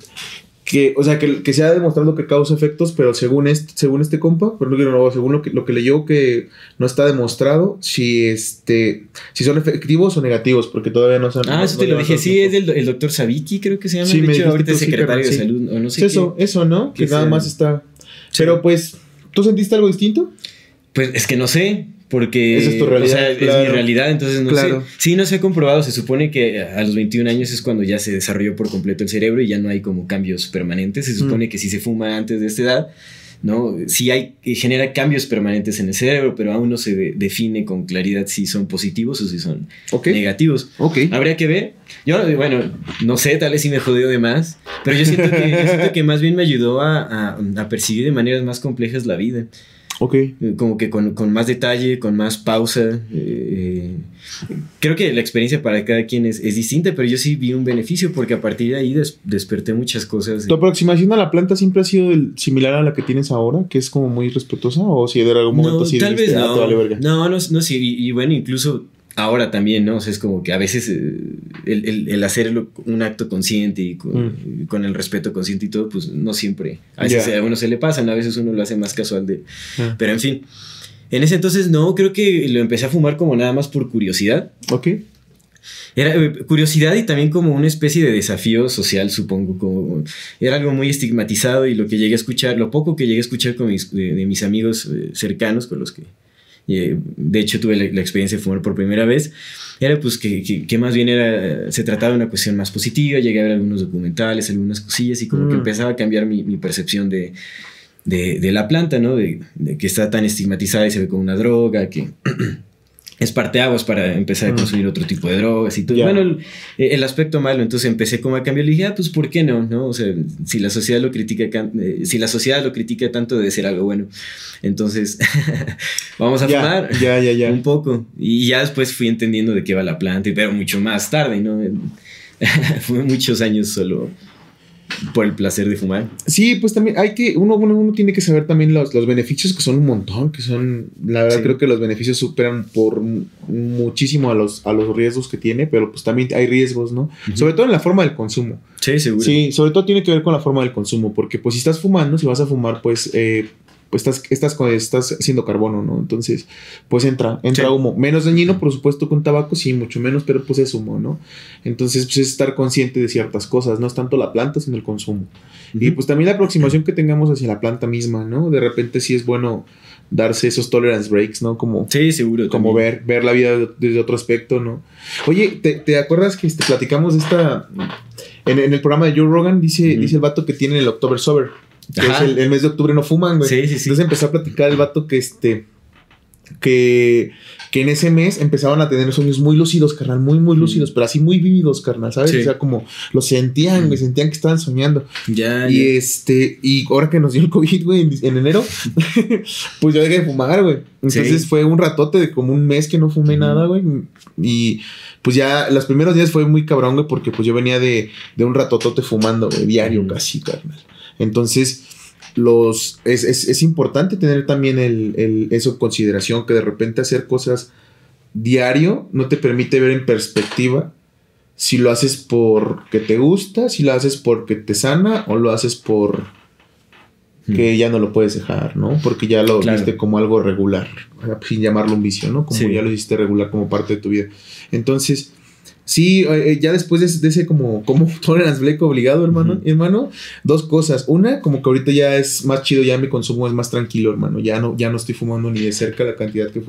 que, o sea, que, que, se ha demostrado que causa efectos, pero según este, según este compa, pero no, según lo que, lo que leyó que no está demostrado si este si son efectivos o negativos, porque todavía no se Ah, eso te lo dije, sí, es del el doctor Sabiki, creo que se llama, sí, de hecho, ahorita es secretario de salud, o no sé Eso, eso, ¿no? Que, nada más está... Pero pues, ¿tú sentiste algo distinto? Pues es que no sé, porque Esa es tu realidad. O sea, es mi realidad, entonces no sé. Sí, no se ha comprobado. Se supone que a los 21 años es cuando ya se desarrolló por completo el cerebro y ya no hay como cambios permanentes. Se supone mm. que si se fuma antes de esta edad, ¿no? Sí hay, genera cambios permanentes en el cerebro, pero aún no se define con claridad si son positivos o si son negativos. Okay. Habría que ver. Yo, bueno, no sé, tal vez sí me jodió de más, pero yo siento que, que más bien me ayudó a, a, a percibir de maneras más complejas la vida. Ok. Como que con, más detalle, con más pausa. Eh, creo que la experiencia para cada quien es, distinta, pero yo sí vi un beneficio porque a partir de ahí desperté muchas cosas. ¿Tu aproximación a la planta siempre ha sido similar a la que tienes ahora, que es como muy respetuosa? ¿O si de algún momento no, tal vez ah, no. no, no, sí, y bueno, incluso ahora también, ¿no? O sea, es como que a veces eh, el, el, hacerlo un acto consciente y mm. con, el respeto consciente y todo, pues no siempre. A veces a uno se le pasa, a veces uno lo hace más casual de... Ah. Pero en fin, en ese entonces no, creo que lo empecé a fumar como nada más por curiosidad. Ok. Era eh, curiosidad y también como una especie de desafío social, supongo. Como, era algo muy estigmatizado y lo que llegué a escuchar, lo poco que llegué a escuchar con mis, de mis amigos eh, cercanos con los que de hecho tuve la, experiencia de fumar por primera vez, era pues que, que, más bien era, se trataba de una cuestión más positiva, llegué a ver algunos documentales, algunas cosillas y como que mm. empezaba a cambiar mi, mi percepción de, de, de, la planta, ¿no? De, de, que está tan estigmatizada y se ve como una droga, que... es parte aguas para empezar a mm. consumir otro tipo de drogas y todo. Bueno, el, aspecto malo, entonces empecé como a cambiar y dije, ah, pues ¿por qué no? ¿no? O sea, si la sociedad lo critica, eh, si la sociedad lo critica tanto, debe ser algo bueno. Entonces, (laughs) vamos a fumar ya, ya, ya. un poco. Y ya después fui entendiendo de qué va la planta, pero mucho más tarde, ¿no? (laughs) Fue muchos años solo por el placer de fumar. Sí, pues también hay que, uno, uno, uno tiene que saber también los, los, beneficios que son un montón, que son, la verdad creo que los beneficios superan por muchísimo a los, a los riesgos que tiene, pero pues también hay riesgos, ¿no? Sobre todo en la forma del consumo. Sí, seguro. Sí, sobre todo tiene que ver con la forma del consumo, porque pues si estás fumando, si vas a fumar, pues... Eh, pues estás, estás, estás haciendo carbono, ¿no? Entonces, pues entra, entra humo. Menos dañino, por supuesto, con tabaco, sí, mucho menos, pero pues es humo, ¿no? Entonces, pues es estar consciente de ciertas cosas, no es tanto la planta, sino el consumo. Y pues también la aproximación que tengamos hacia la planta misma, ¿no? De repente sí es bueno darse esos tolerance breaks, ¿no? Como, sí, seguro. Como ver, ver la vida desde otro aspecto, ¿no? Oye, ¿te, te acuerdas que este, platicamos esta... En, el programa de Joe Rogan dice, dice el vato que tiene el October Sober. Que es el, mes de octubre no fuman, güey. Sí, sí, sí. Entonces empezó a platicar el vato que este... Que que en ese mes empezaban a tener sueños muy lúcidos, carnal, muy, muy lúcidos, pero así muy vívidos, carnal, ¿sabes? O sea, como lo sentían, güey, sentían que estaban soñando. Ya. Y este, y ahora que nos dio el COVID, güey, en, enero, (laughs) pues yo dejé de fumar, güey. Entonces fue un ratote de como un mes que no fumé nada, güey. Y pues ya los primeros días fue muy cabrón, güey, porque pues yo venía de, de un ratotote fumando, güey, diario casi, carnal. Entonces los, es, es, importante tener también el, eso en consideración, que de repente hacer cosas diario no te permite ver en perspectiva si lo haces porque te gusta, si lo haces porque te sana o lo haces por que ya no lo puedes dejar, ¿no? Porque ya lo viste como algo regular, sin llamarlo un vicio, ¿no? Como ya lo hiciste regular como parte de tu vida. Entonces, Sí, eh, eh, ya después de, ese como, como tolerance black obligado, hermano, hermano, dos cosas. Una, como que ahorita ya es más chido, ya mi consumo es más tranquilo, hermano. Ya no, ya no estoy fumando ni de cerca la cantidad que,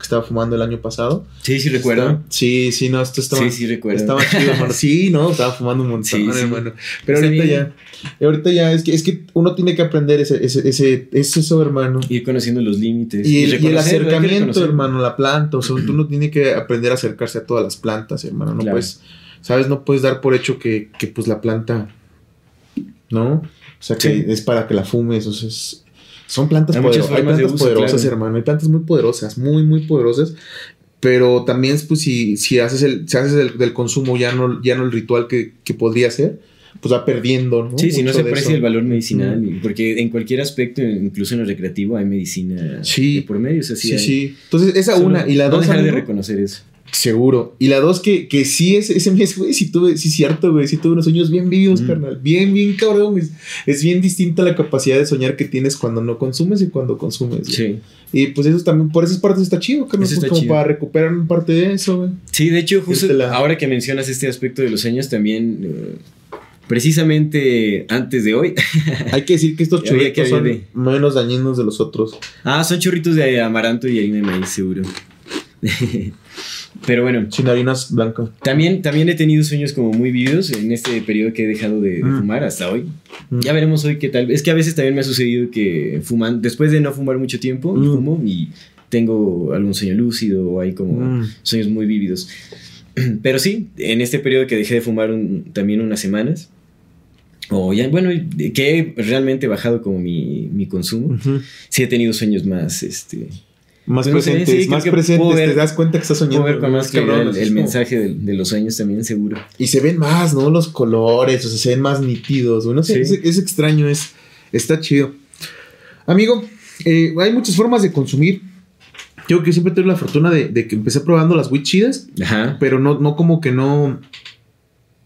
estaba fumando el año pasado. Sí, sí recuerdo. sí, sí, no, esto estaba. Sí, sí recuerdo. Estaba chido, hermano. (laughs) Sí, no, estaba fumando un montón, hermano. Pero ahorita ya. Ahorita ya es que, es que uno tiene que aprender ese, ese, ese, eso, hermano. Ir conociendo los límites. Y, el, acercamiento, hermano, la planta. O sea, uno (clears throat) tiene que aprender a acercarse a todas las plantas, hermano. No puedes, ¿sabes? No puedes dar por hecho que, que pues la planta, ¿no? O sea, que es para que la fumes. O sea, son plantas, poderosas, hay plantas poderosas, hermano. Hay plantas muy poderosas, muy, muy poderosas. Pero también, pues, si, si haces el, si haces el, del consumo ya no, ya no el ritual que, que podría ser, pues va perdiendo, ¿no? Sí, si no se aprecia el valor medicinal, porque en cualquier aspecto, incluso en lo recreativo, hay medicina sí, por medio. sí, sí. Entonces, esa una. Y la no dos. dejar de reconocer eso. Seguro. Y la dos, que, que sí, es, ese mes, güey, sí tuve, sí, cierto, güey, sí tuve unos sueños bien vivos, carnal. Bien, bien cabrón, güey. Es bien distinta la capacidad de soñar que tienes cuando no consumes y cuando consumes. Sí. Y pues eso también, por esas partes está chido, carnal. Pues como para recuperar parte de eso, güey. Sí, de hecho, justo ahora que mencionas este aspecto de los sueños, también. Eh, precisamente antes de hoy. (laughs) Hay que decir que estos churritos son menos dañinos de los otros. Ah, son churritos de amaranto y harina de maíz, seguro. (laughs) Pero bueno. Sin harinas blancas. También, también he tenido sueños como muy vividos en este periodo que he dejado de, mm. fumar hasta hoy. Mm. Ya veremos hoy qué tal. Es que a veces también me ha sucedido que fuman, después de no fumar mucho tiempo, mm. fumo y tengo algún sueño lúcido o hay como sueños muy vívidos. (clears throat) Pero sí, en este periodo que dejé de fumar también unas semanas, o ya, bueno, que he realmente bajado como mi, mi consumo. Sí he tenido sueños más, este... Más pues presentes, más presentes, te das cuenta que estás soñando. ver con más claridad el, mensaje de, los sueños también, seguro. Y se ven más, ¿no? Los colores, o sea, se ven más nítidos. Bueno, es, es, extraño, es, está chido. Amigo, eh, hay muchas formas de consumir. Yo que siempre tengo la fortuna de, de que empecé probando las wheat chidas, Ajá. pero no, no como que no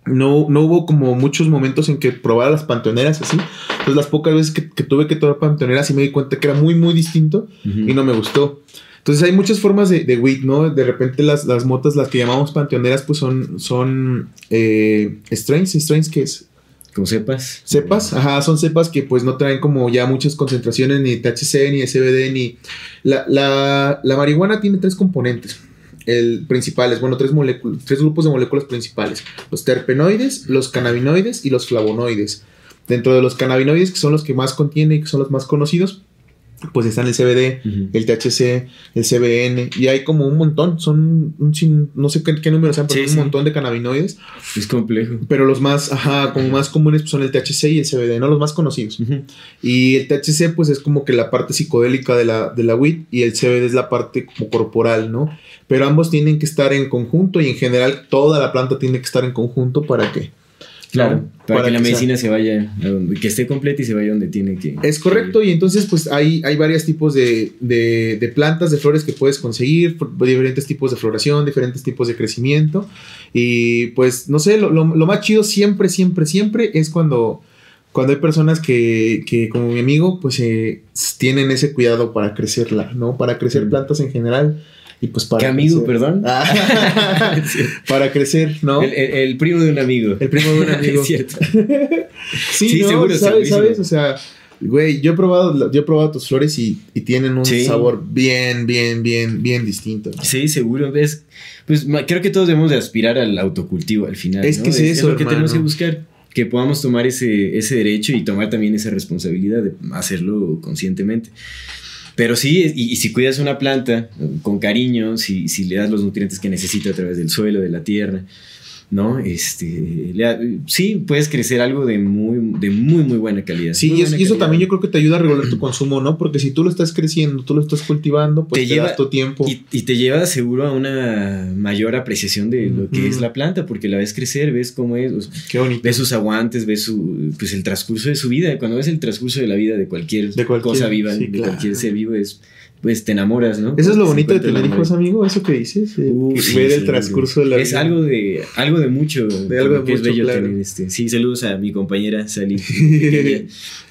no, no hubo como muchos momentos en que probara las panteoneras así. Entonces las pocas veces que, tuve que tomar panteoneras sí me di cuenta que era muy, muy distinto y no me gustó. Entonces hay muchas formas de, de weed, ¿no? De repente las, las motas, las que llamamos panteoneras, pues son, son eh, strains. ¿Strains qué es? Como cepas. Cepas, ajá, son cepas que pues no traen como ya muchas concentraciones ni THC, ni CBD, ni... La, la, la marihuana tiene tres componentes el, principales, bueno, tres moléculas, tres grupos de moléculas principales, los terpenoides, los cannabinoides y los flavonoides. Dentro de los cannabinoides, que son los que más contiene y que son los más conocidos, pues están el CBD, el THC, el CBN, y hay como un montón, son un no sé qué, número sean, pero un montón de cannabinoides. Es complejo. Pero los más, ajá, como más comunes pues son el THC y el CBD, no los más conocidos. Y el THC pues es como que la parte psicodélica de la, de la weed y el CBD es la parte como corporal, ¿no? Pero ambos tienen que estar en conjunto y en general toda la planta tiene que estar en conjunto para que Claro, para, que, la medicina se vaya, que esté completa y se vaya donde tiene que. Es correcto, y entonces, pues hay, hay varios tipos de, de, plantas, de flores que puedes conseguir, diferentes tipos de floración, diferentes tipos de crecimiento. Y pues, no sé, lo, lo, más chido siempre, siempre, siempre es cuando, cuando hay personas que, que como mi amigo, pues eh, tienen ese cuidado para crecerla, ¿no? Para crecer plantas en general y pues para ¿Qué amigo, perdón? Ah. (laughs) (laughs) para crecer, ¿no? El, primo de un amigo. El primo de un (laughs) amigo. es cierto. sí, sí seguro, ¿sabes, ¿sabes? O sea, Güey, yo he probado, yo he probado tus flores y, tienen un sabor bien, bien, bien, bien distinto. Sí, seguro. ¿Ves? Pues creo que todos debemos de aspirar al autocultivo al final. Es que es, eso, es lo que tenemos que buscar. Que podamos tomar ese, ese derecho y tomar también esa responsabilidad de hacerlo conscientemente. Pero sí, y, si cuidas una planta con cariño, si, si le das los nutrientes que necesita a través del suelo, de la tierra, ¿no? Este, sí, puedes crecer algo de muy, de muy, muy buena calidad. Sí, y, eso también yo creo que te ayuda a regular tu consumo, ¿no? Porque si tú lo estás creciendo, tú lo estás cultivando, pues te, lleva, tu tiempo. Y, te lleva seguro a una mayor apreciación de lo que es la planta, porque la ves crecer, ves cómo es, Qué bonito. ves sus aguantes, ves su, pues el transcurso de su vida. Cuando ves el transcurso de la vida de cualquier, cosa viva, de cualquier ser vivo, es pues te enamoras, ¿no? Eso es lo bonito de tener hijos, amigo, eso que dices, ver el transcurso de la vida. Es algo de, algo de mucho, de algo de que mucho, es bello tener este. Sí, saludos a mi compañera Sally. (laughs)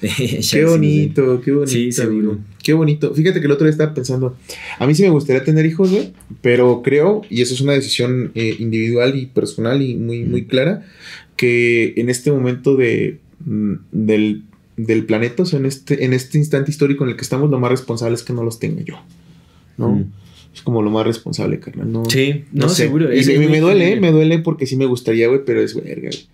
(laughs) qué bonito, qué bonito. Sí, seguro. Qué bonito. Fíjate que el otro día estaba pensando, a mí sí me gustaría tener hijos, güey, pero creo, y eso es una decisión eh, individual y personal y muy, muy clara, que en este momento de, mm, del del planeta, o sea, en este, en este instante histórico en el que estamos, lo más responsable es que no los tenga yo, ¿no? Mm. Es como lo más responsable, carnal. No, sí, no, seguro. Y me, duele, me duele porque sí me gustaría, güey, pero es verga, güey.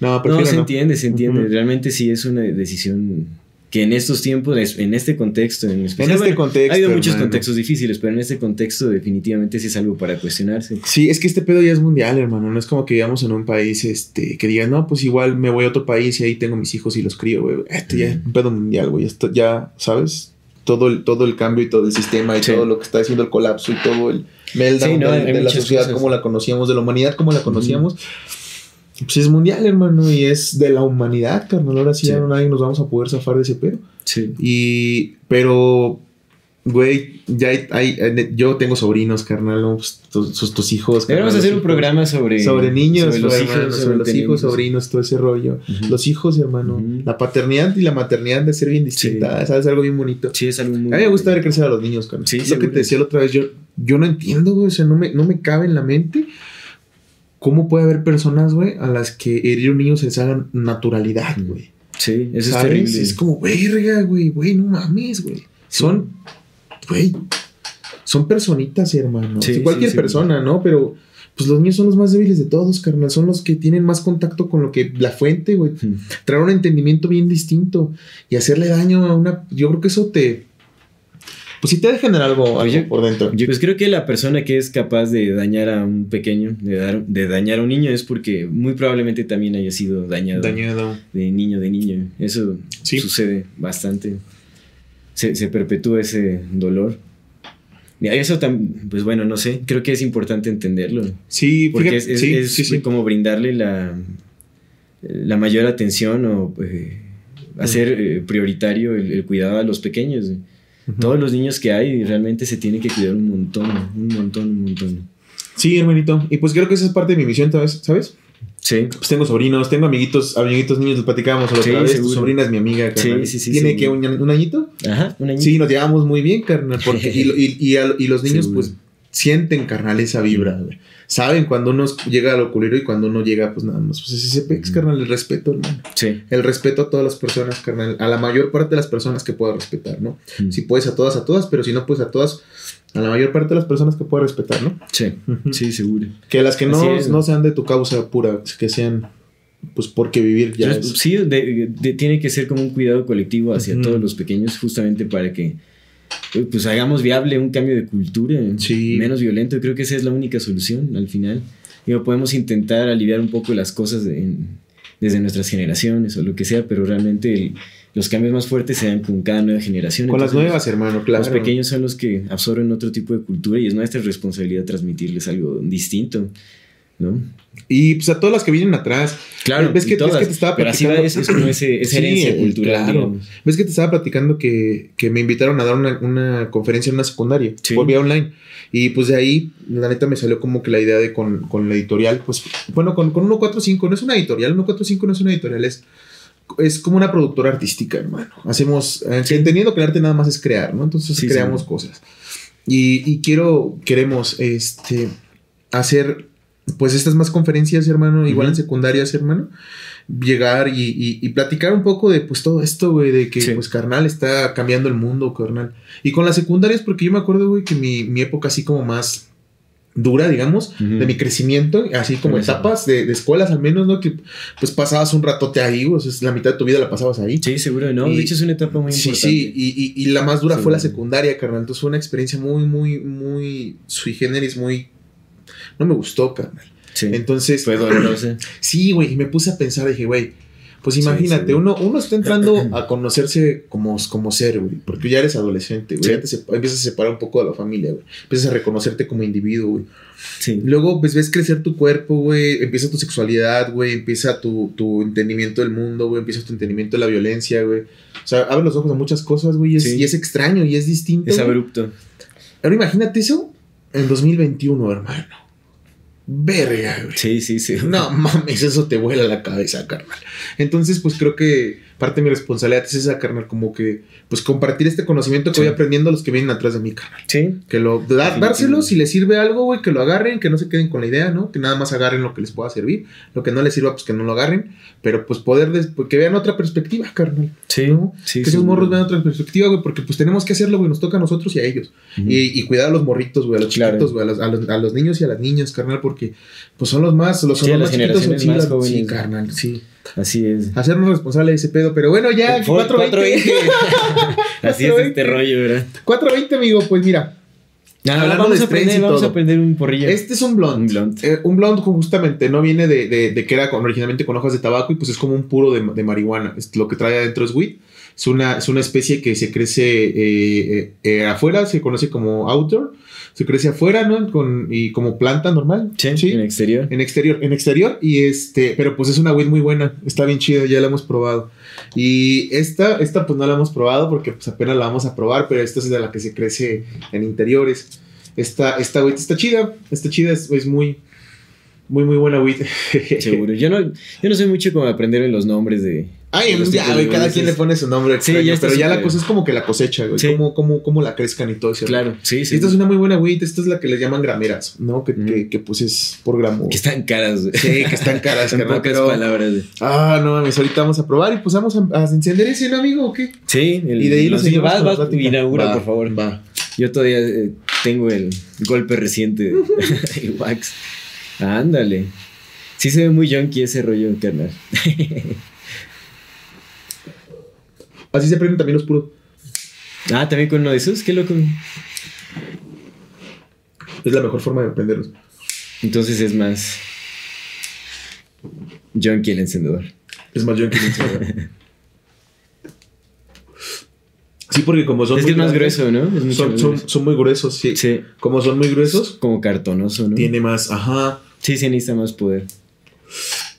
No, no, se entiende, se entiende. Realmente sí es una decisión que en estos tiempos, en este contexto, en, especial, en este contexto, ha habido muchos contextos difíciles, pero en este contexto definitivamente sí es algo para cuestionarse. Sí, es que este pedo ya es mundial, hermano. No es como que vivamos en un país este, que diga, no, pues igual me voy a otro país y ahí tengo mis hijos y los crío, güey. Este ya es un pedo mundial, güey. Esto ya, ¿sabes? Todo el, todo el cambio y todo el sistema y todo lo que está haciendo el colapso y todo el meltdown de, la sociedad como la conocíamos, de la humanidad como la conocíamos. Pues es mundial, hermano, y es de la humanidad, carnal. Ahora sí, ya no nadie nos vamos a poder zafar de ese pedo. Sí. Y, pero, güey, ya hay, eh, yo tengo sobrinos, carnal, ¿no? Pues, tus, tus, hijos. A hacer un programa sobre... Sobre niños, sobre los hijos, sobre, los hijos, sobrinos, todo ese rollo. Los hijos, hermano. La paternidad y la maternidad de ser bien distinta, ¿sabes? Algo bien bonito. Sí, es algo muy... A mí me gusta ver crecer a los niños, carnal. Sí, es lo que te decía la otra vez. Yo, yo no entiendo, güey, o sea, no me, no me cabe en la mente ¿Cómo puede haber personas, güey, a las que herir a un niño se les haga naturalidad, mm. güey? Sí, eso es terrible. Es como, verga, güey, güey, no mames, güey. Son, güey, son personitas, hermano. Sí, cualquier persona, ¿no? Pero, pues los niños son los más débiles de todos, carnal. Son los que tienen más contacto con lo que la fuente, güey. Mm. Traer un entendimiento bien distinto y hacerle daño a una. Yo creo que eso te pues si te dejan algo, algo por dentro. Yo pues creo que la persona que es capaz de dañar a un pequeño, de, dar, de dañar a un niño, es porque muy probablemente también haya sido dañado. Dañado. De niño, de niño. Eso sucede bastante. Se, se perpetúa ese dolor. Y eso también, pues bueno, no sé, creo que es importante entenderlo. Sí, porque es, es, como brindarle la, la mayor atención o eh, hacer eh, prioritario el, el, cuidado a los pequeños. Todos los niños que hay realmente se tienen que cuidar un montón, un montón, un montón. Sí, hermanito. Y pues creo que esa es parte de mi misión, ¿sabes? Sí. Pues tengo sobrinos, tengo amiguitos, amiguitos niños, les platicábamos la otra vez. Tu sobrina es mi amiga, carnal. Sí, sí, sí. ¿Tiene que un, un, añito? Ajá, un añito. Sí, nos llevamos muy bien, carnal. Porque, y, y, y, los niños, (laughs) pues, sienten, carnal, esa vibra, güey saben cuando uno llega al culero y cuando uno llega, pues nada más. Pues ese pex, carnal, el respeto, hermano. Sí. El respeto a todas las personas, carnal. A la mayor parte de las personas que pueda respetar, ¿no? Si puedes a todas, a todas, pero si no puedes a todas, a la mayor parte de las personas que pueda respetar, ¿no? Sí, sí, seguro. Que las que no, no sean de tu causa pura, que sean pues porque vivir ya Sí, tiene que ser como un cuidado colectivo hacia todos los pequeños justamente para que pues hagamos viable un cambio de cultura menos violento. Creo que esa es la única solución al final. Digo, podemos intentar aliviar un poco las cosas desde nuestras generaciones o lo que sea, pero realmente los cambios más fuertes se dan con cada nueva generación. Con las nuevas, hermano, claro. Los pequeños son los que absorben otro tipo de cultura y es nuestra responsabilidad transmitirles algo distinto. ¿No? Y pues a todas las que vienen atrás. Claro, ves que, te estaba pero así va, es, como ese, esa herencia cultural. Ves que te estaba platicando que, que me invitaron a dar una, una, conferencia en una secundaria, sí. vía online. Y pues de ahí, la neta, me salió como que la idea de con, con la editorial, pues, bueno, con, con 145, no es una editorial, 145 no es una editorial, es, es como una productora artística, hermano. Hacemos, eh, entendiendo que el arte nada más es crear, ¿no? Entonces creamos cosas. Y, y quiero, queremos, este, hacer pues estas más conferencias, hermano, igual en secundarias, hermano, llegar y, y, platicar un poco de pues todo esto, güey, de que pues carnal está cambiando el mundo, carnal. Y con las secundarias, porque yo me acuerdo, güey, que mi, mi época así como más dura, digamos, de mi crecimiento, así como etapas de, escuelas al menos, ¿no? Que pues pasabas un ratote ahí, o sea, la mitad de tu vida la pasabas ahí. Sí, seguro, ¿no? de hecho es una etapa muy importante. Sí, sí, y, la más dura fue la secundaria, carnal. Entonces fue una experiencia muy, muy, muy sui generis, muy... No me gustó, carnal. Sí. Entonces... Fue doloroso. (clears throat) Sí, güey, y me puse a pensar, dije, güey, pues imagínate, Uno, uno está entrando (clears throat) a conocerse como, como ser, güey. Porque ya eres adolescente, güey. Ya te empiezas a separar un poco de la familia, güey. Empiezas a reconocerte como individuo, güey. Sí. Luego, pues ves crecer tu cuerpo, güey. Empieza tu sexualidad, güey. Empieza tu, tu entendimiento del mundo, güey. Empieza tu entendimiento de la violencia, güey. O sea, abre los ojos a muchas cosas, güey. Y es extraño y es distinto. Es abrupto. Ahora imagínate eso en 2021, hermano. Verga, güey. Sí, sí, sí. No (laughs) mames, eso te vuela la cabeza, carnal. Entonces, pues creo que parte de mi responsabilidad es esa, carnal, como que, pues compartir este conocimiento que voy aprendiendo a los que vienen atrás de mí, carnal. Sí. Que lo, dárselo, si les sirve algo, güey, que lo agarren, que no se queden con la idea, ¿no? Que nada más agarren lo que les pueda servir. Lo que no les sirva, pues que no lo agarren. Pero pues poder, pues, que vean otra perspectiva, carnal. Sí. sí que esos morros vean otra perspectiva, güey, porque pues tenemos que hacerlo, güey, nos toca a nosotros y a ellos. y, cuidar a los morritos, güey, a los chiquitos, güey, a los, a, los, niños y a las niñas, carnal, porque pues son los más, los, son los más chiquitos, más jóvenes, sí, carnal, sí. Así es. Hacernos responsables de ese pedo. Pero bueno, ya, 420. (laughs) Así es este rollo, ¿verdad? 420, amigo, pues mira. vamos, a aprender, vamos a aprender un porrillo. Este es un blond. Un blond. Eh, un blond justamente no viene de, de, que era originalmente con hojas de tabaco y pues es como un puro de, de marihuana. lo que trae adentro es weed. Es una, es una especie que se crece eh, eh, afuera, se conoce como outdoor se crece afuera, ¿no? Con, y como planta normal. Sí, sí, en exterior. En exterior, en exterior. Y este, pero pues es una weed muy buena. Está bien chida, ya la hemos probado. Y esta, esta pues no la hemos probado porque pues apenas la vamos a probar, pero esta es de la que se crece en interiores. Esta, esta weed está chida, está chida, es, es muy, muy, muy buena weed. (laughs) Seguro. Yo no, yo no soy mucho como aprender los nombres de, Ay, ya, güey, cada quien le pone su nombre sí, pero ya la cosa es como que la cosecha, güey. Sí. Cómo, cómo, la crezcan y todo eso. Claro, sí, sí. esta es una muy buena weed. Esta es la que les llaman grameras, ¿no? Que, que, que, pues es por gramo. Que están caras, güey. Sí, que están caras, (laughs) En pocas pero... palabras, güey. Ah, no mames, ahorita vamos a probar y pues vamos a, encender ese, ¿no, amigo? ¿O qué? Sí. El, y de ahí lo seguimos Vas, vas, inaugura, por favor. Va. Yo todavía eh, tengo el golpe reciente (laughs) de wax. Ándale. Sí se ve muy junky ese rollo, carnal. (laughs) Así se prenden también los puros. Ah, también con uno de esos, qué loco. Es la mejor forma de prenderlos. Entonces es más. Junkie el encendedor. Es más junkie el encendedor. sí, porque como son. Es que es más grueso, ¿no? son, son, son, muy gruesos, sí. Sí. Como son muy gruesos. como cartonoso, ¿no? Tiene más, ajá. Sí, se necesita más poder.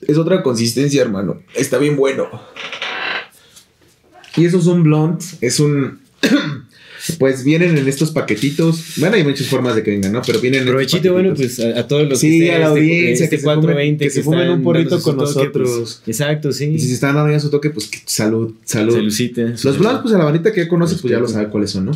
Es otra consistencia, hermano. Está bien bueno. Y eso es un blunt, es un... pues vienen en estos paquetitos. Bueno, hay muchas formas de que vengan, ¿no? Pero vienen en Provechito, bueno, pues a, todos los sí, que a la este, audiencia este, que, 420 que, se fumen un porrito con pues, nosotros. exacto, sí. Y si se están dando ya su toque, pues salud, salud. Saludcita. Los blunts, pues a la bandita que ya conoces, pues ya lo sabe cuáles son, ¿no?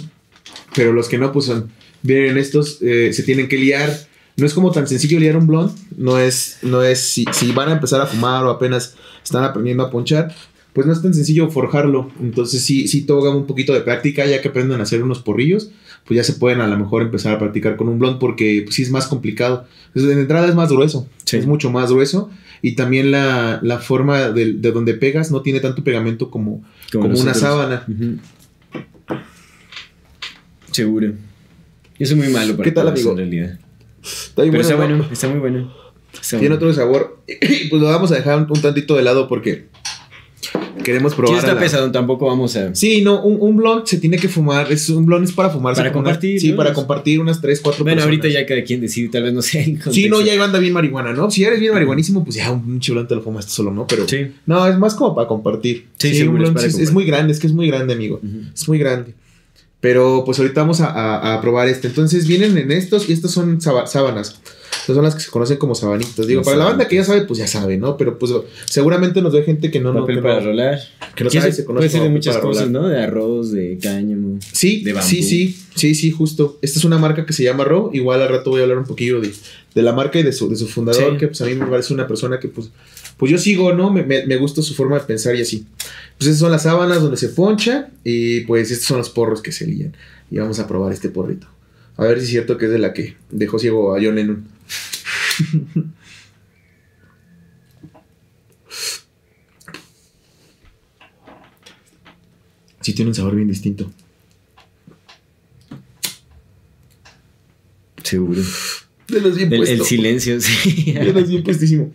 Pero los que no, pues son. Vienen estos, eh, se tienen que liar. No es como tan sencillo liar un blunt. No es, no es si, si van a empezar a fumar o apenas están aprendiendo a ponchar pues no es tan sencillo forjarlo. Entonces sí, sí toca un poquito de práctica, ya que aprenden a hacer unos porrillos, pues ya se pueden a lo mejor empezar a practicar con un blond porque pues, sí es más complicado. Entonces, de entrada es más grueso, es mucho más grueso. Y también la, forma de, donde pegas no tiene tanto pegamento como, como, una sábana. Seguro. Eso es muy malo para ¿Qué tal, amigo? en realidad. Está, Pero está bueno, está muy bueno. tiene otro sabor. (coughs) pues lo vamos a dejar un tantito de lado porque queremos probar. está pesado, tampoco vamos a. Sí, no, un, un blond se tiene que fumar. Es, un blond es para fumar. Para compartir. sí, para compartir unas 3, 4 Bueno, ahorita ya cada quien decide, tal vez no sea. Sí, no, ya anda bien marihuana, ¿no? Si eres bien marihuanísimo, pues ya un chulón te lo fumas solo, ¿no? Pero. Sí. No, es más como para compartir. Sí, sí un blond es, muy grande, es que es muy grande, amigo. Es muy grande. Pero pues ahorita vamos a, a, probar este. Entonces vienen en estos y estos son sábanas. Estas son las que se conocen como sabanitas. Digo, para la banda que ya sabe, pues ya sabe, ¿no? Pero pues seguramente nos ve gente que no... Papel no, para rolar. Que no sabe, se conoce Puede ser de muchas cosas, ¿no? De arroz, de cáñamo. Sí, de bambú. sí, sí, sí, sí, justo. Esta es una marca que se llama Ro. Igual al rato voy a hablar un poquillo de, de la marca y de su, de su fundador, Sí. que pues a mí me parece una persona que pues, pues yo sigo, ¿no? Me, me, me gusta su forma de pensar y así. Pues estas son las sábanas donde se poncha y pues estos son los porros que se lían. Y vamos a probar este porrito. A ver si es cierto que es de la que dejó ciego a John Lennon. (laughs) Sí tiene un sabor bien distinto. Seguro. De los bien El, el silencio, sí. De los bien (laughs) puestísimo.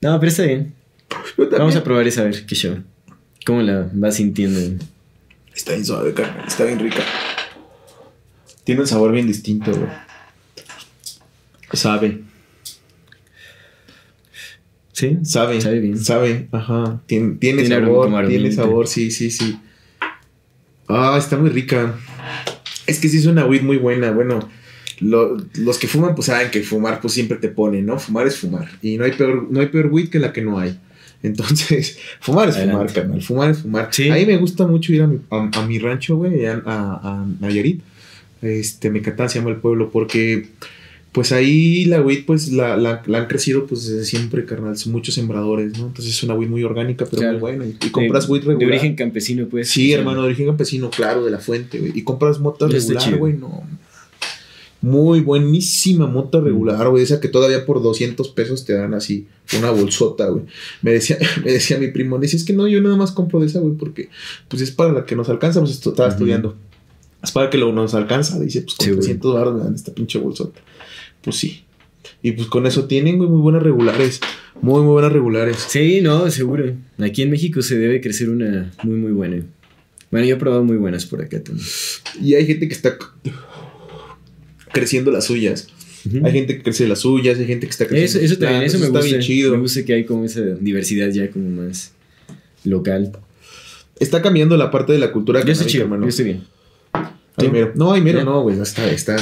No, pero está bien. Vamos a probar esa a ver qué show. ¿Cómo la vas sintiendo? Está bien suave, carne. Está bien rica. Tiene un sabor bien distinto, güey. Sabe. ¿Sí? Sabe. Sabe bien. Sabe. Ajá. Tiene, tiene, Tiene sabor. aroma tiene sabor, sí, sí, sí. Ah, está muy rica. Es que sí es una weed muy buena. Bueno, lo- los que fuman, pues saben que fumar, pues siempre te pone, ¿no? Fumar es fumar. Y no hay peor, no hay peor weed que la que no hay. Entonces, (laughs) fumar es fumar, carnal. Fumar es fumar. Sí. A mí me gusta mucho ir a mi, a, a mi rancho, güey, a, a, a Nayarit. Este, Mecatán se llama el pueblo, porque pues ahí la weed, pues la, la, la han crecido pues desde siempre, carnal. Son muchos sembradores, ¿no? Entonces es una weed muy orgánica, pero Claro. muy buena. Y, y compras de, weed regular. De origen campesino, pues. Sí, hermano, de origen campesino, claro, de la fuente, güey. Y compras mota Eso está regular, güey, no. Muy buenísima mota regular, güey. Esa que todavía por 200 pesos te dan así una bolsota, güey. Me decía, (laughs) me decía mi primo, dice, es que no, yo nada más compro de esa, güey, porque pues es para la que nos alcanza, pues esto, estaba estudiando. Es para que lo nos alcanza, dice, pues con Sí, güey. 300 baros me dan esta pinche bolsota. Pues sí. Y pues con eso tienen, güey, muy buenas regulares. Muy, muy buenas regulares. Sí, no, seguro. Aquí en México se debe crecer una muy, muy buena. Bueno, yo he probado muy buenas por acá también. Y hay gente que está creciendo las suyas. Hay gente que crece las suyas, hay gente que está creciendo Eso, eso también, eso me está gusta. bien chido. Me gusta que hay como esa diversidad ya como más local. Está cambiando la parte de la cultura Yo estoy chido, hermano. yo estoy bien. Ay, mero. No, ay, mero no, güey. Está, está.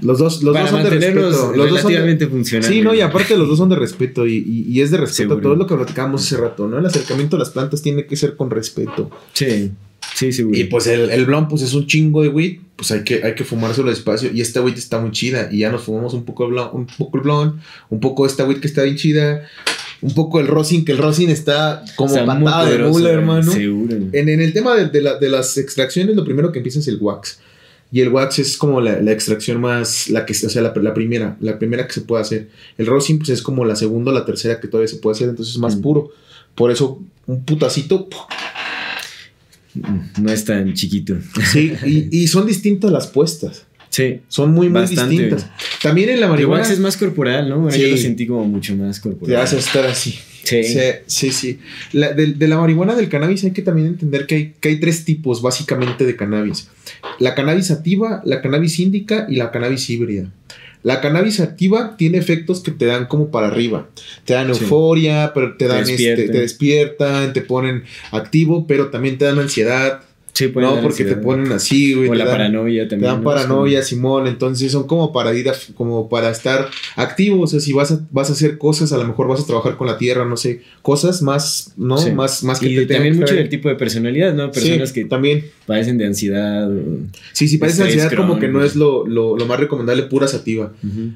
Los dos, los Para dos son de respeto. Los dos son de- funcionales. Sí, no, y aparte los dos son de respeto y, y- y es de respeto Seguro. todo lo que platicábamos hace rato, ¿no? El acercamiento a las plantas tiene que ser con respeto. Sí, sí, seguro. Y pues el, el blond, pues es un chingo de weed, pues hay que, hay que fumárselo despacio. Y esta weed está muy chida. Y ya nos fumamos un poco blond, un poco el blond, un poco esta weed que está bien chida, un poco el rosin, que el rosin está como Está muy patada de poderoso, mula, güey, hermano. Seguro. En, en el tema de, de la- de las extracciones, lo primero que empieza es el wax. Y el wax es como la, la extracción más, la que, o sea, la, la primera, la primera que se puede hacer. El rosin, pues es como la segunda o la tercera que todavía se puede hacer, entonces es más Mm. puro. Por eso, un putacito. ¡puf! No es tan chiquito. Sí, y, (laughs) y son distintas las puestas. Sí. Son muy, muy Bastante. distintas. También en la marihuana. es más corporal, ¿no? Bueno, Sí. Yo lo sentí como mucho más corporal. Te hace estar así. Sí. Sí, sí, sí. La- de, de la marihuana del cannabis hay que también entender que hay, que hay tres tipos básicamente de cannabis. La cannabis sativa, la cannabis índica y la cannabis híbrida. La cannabis activa tiene efectos que te dan como para arriba. Te dan Sí. euforia, pero te dan este, despiertan. te despiertan, te ponen activo, pero también te dan ansiedad. Sí, no, porque te ponen así, güey. O la paranoia también. Te dan paranoia, Simón. Entonces son como para ir, a, como para estar activos. O sea, si vas a, vas a hacer cosas, a lo mejor vas a trabajar con la tierra, no sé. Cosas más, ¿no? Más, más que y también mucho del tipo de personalidad, ¿no? Personas que también padecen de ansiedad. sí, sí, padecen de ansiedad como que no es lo, lo, lo más recomendable, pura sativa.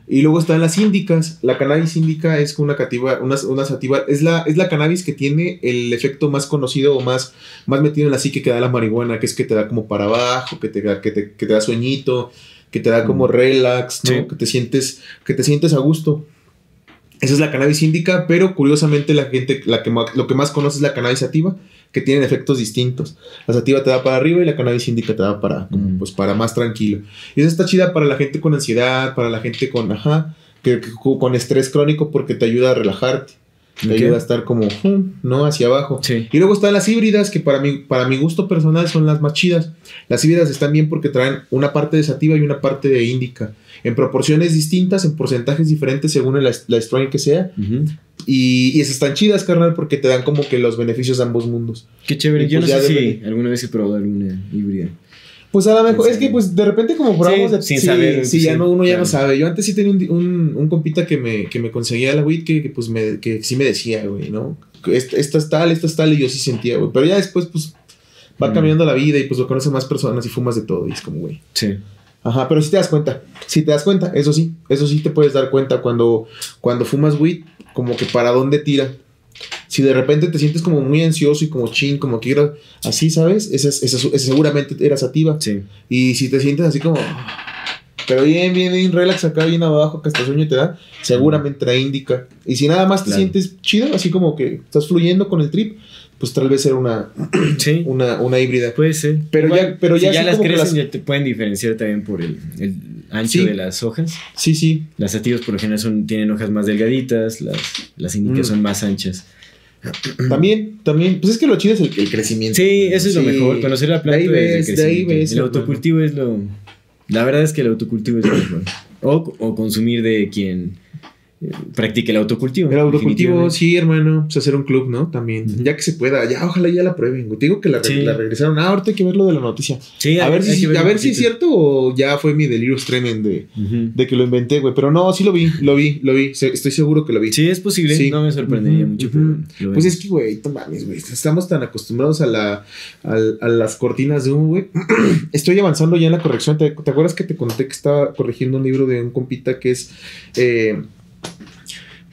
Y luego están las índicas. La cannabis índica es una cativa, una, una sativa. Es la, es la cannabis que tiene el efecto más conocido o más, más metido en la psique que da la marihuana que es que te da como para abajo, que te, que te, que te da sueñito, que te da como mm. relax, ¿no? Que te sientes, que te sientes a gusto. Esa es la cannabis índica, pero curiosamente la gente, la que lo que más conoce es la cannabis sativa, que tienen efectos distintos. La sativa te da para arriba y la cannabis índica te da para, mm. pues, para más tranquilo. Y esa está chida para la gente con ansiedad, para la gente con, ajá, que, con estrés crónico porque te ayuda a relajarte. Te ayuda a estar como, ¿no? Hacia abajo. Y luego están las híbridas, que para mi, para mi gusto personal son las más chidas. Las híbridas están bien porque traen una parte de sativa y una parte de índica. En proporciones distintas, en porcentajes diferentes según la, la strain que sea. y, y, esas están chidas, carnal, porque te dan como que los beneficios de ambos mundos. Qué chévere. Yo pues no sé si alguna vez he probado alguna híbrida. Pues a lo mejor, es que pues de repente como probamos de, sin saber. Sí, ya no, uno ya no sabe. Yo antes sí tenía un, un, compita que me, que me conseguía la weed que, pues me, que sí me decía, güey, ¿no? Esta, es tal, esta es tal, y yo sí sentía, güey. Pero ya después, pues, va mm. cambiando la vida y pues lo conoces más personas y fumas de todo y es como, güey. Sí. Ajá, pero si te das cuenta, si te das cuenta, eso sí, eso sí te puedes dar cuenta cuando, cuando fumas weed, como que para dónde tira si de repente te sientes como muy ansioso y como chin, como que era así, ¿sabes? Esa, seguramente era sativa. Sí. Y si te sientes así como. Pero bien, bien, bien, relax acá, bien abajo, que hasta sueño te da, seguramente la indica. Y si nada más te sientes chido, así como que estás fluyendo con el trip, pues tal vez era una, (clears throat) sí. una, una híbrida. Puede ser. Pero ya, pero ya, ya las crecen, ya te pueden diferenciar también por el, el ancho de las hojas. Sí, sí. Las sativas por lo general son, tienen hojas más delgaditas, las, las índicas mm. son más anchas. (clears throat) También, también, pues es que lo chido es el, crecimiento. Sí, eso es lo mejor, conocer la planta. el autocultivo es lo. La verdad es que el autocultivo es lo mejor. O, o consumir de quien practique el autocultivo. El autocultivo, sí, hermano. Pues hacer un club, ¿no? También. Ya que se pueda. Ya, ojalá ya la prueben. Te digo que la, regresaron. Ah, ahorita hay que ver lo de la noticia. Sí, a, ver, si, a ver si es cierto o ya fue mi delirio tremendo de, de, que lo inventé, güey. Pero no, sí lo vi, lo vi, lo vi. Estoy seguro que lo vi. Sí, es posible. No me sorprendería mucho. pues es que, güey, mames, güey. Estamos tan acostumbrados a, la, a, las cortinas de humo, güey. (clears throat) Estoy avanzando ya en la corrección. ¿Te, ¿Te, acuerdas que te conté que estaba corrigiendo un libro de un compita que es. Eh,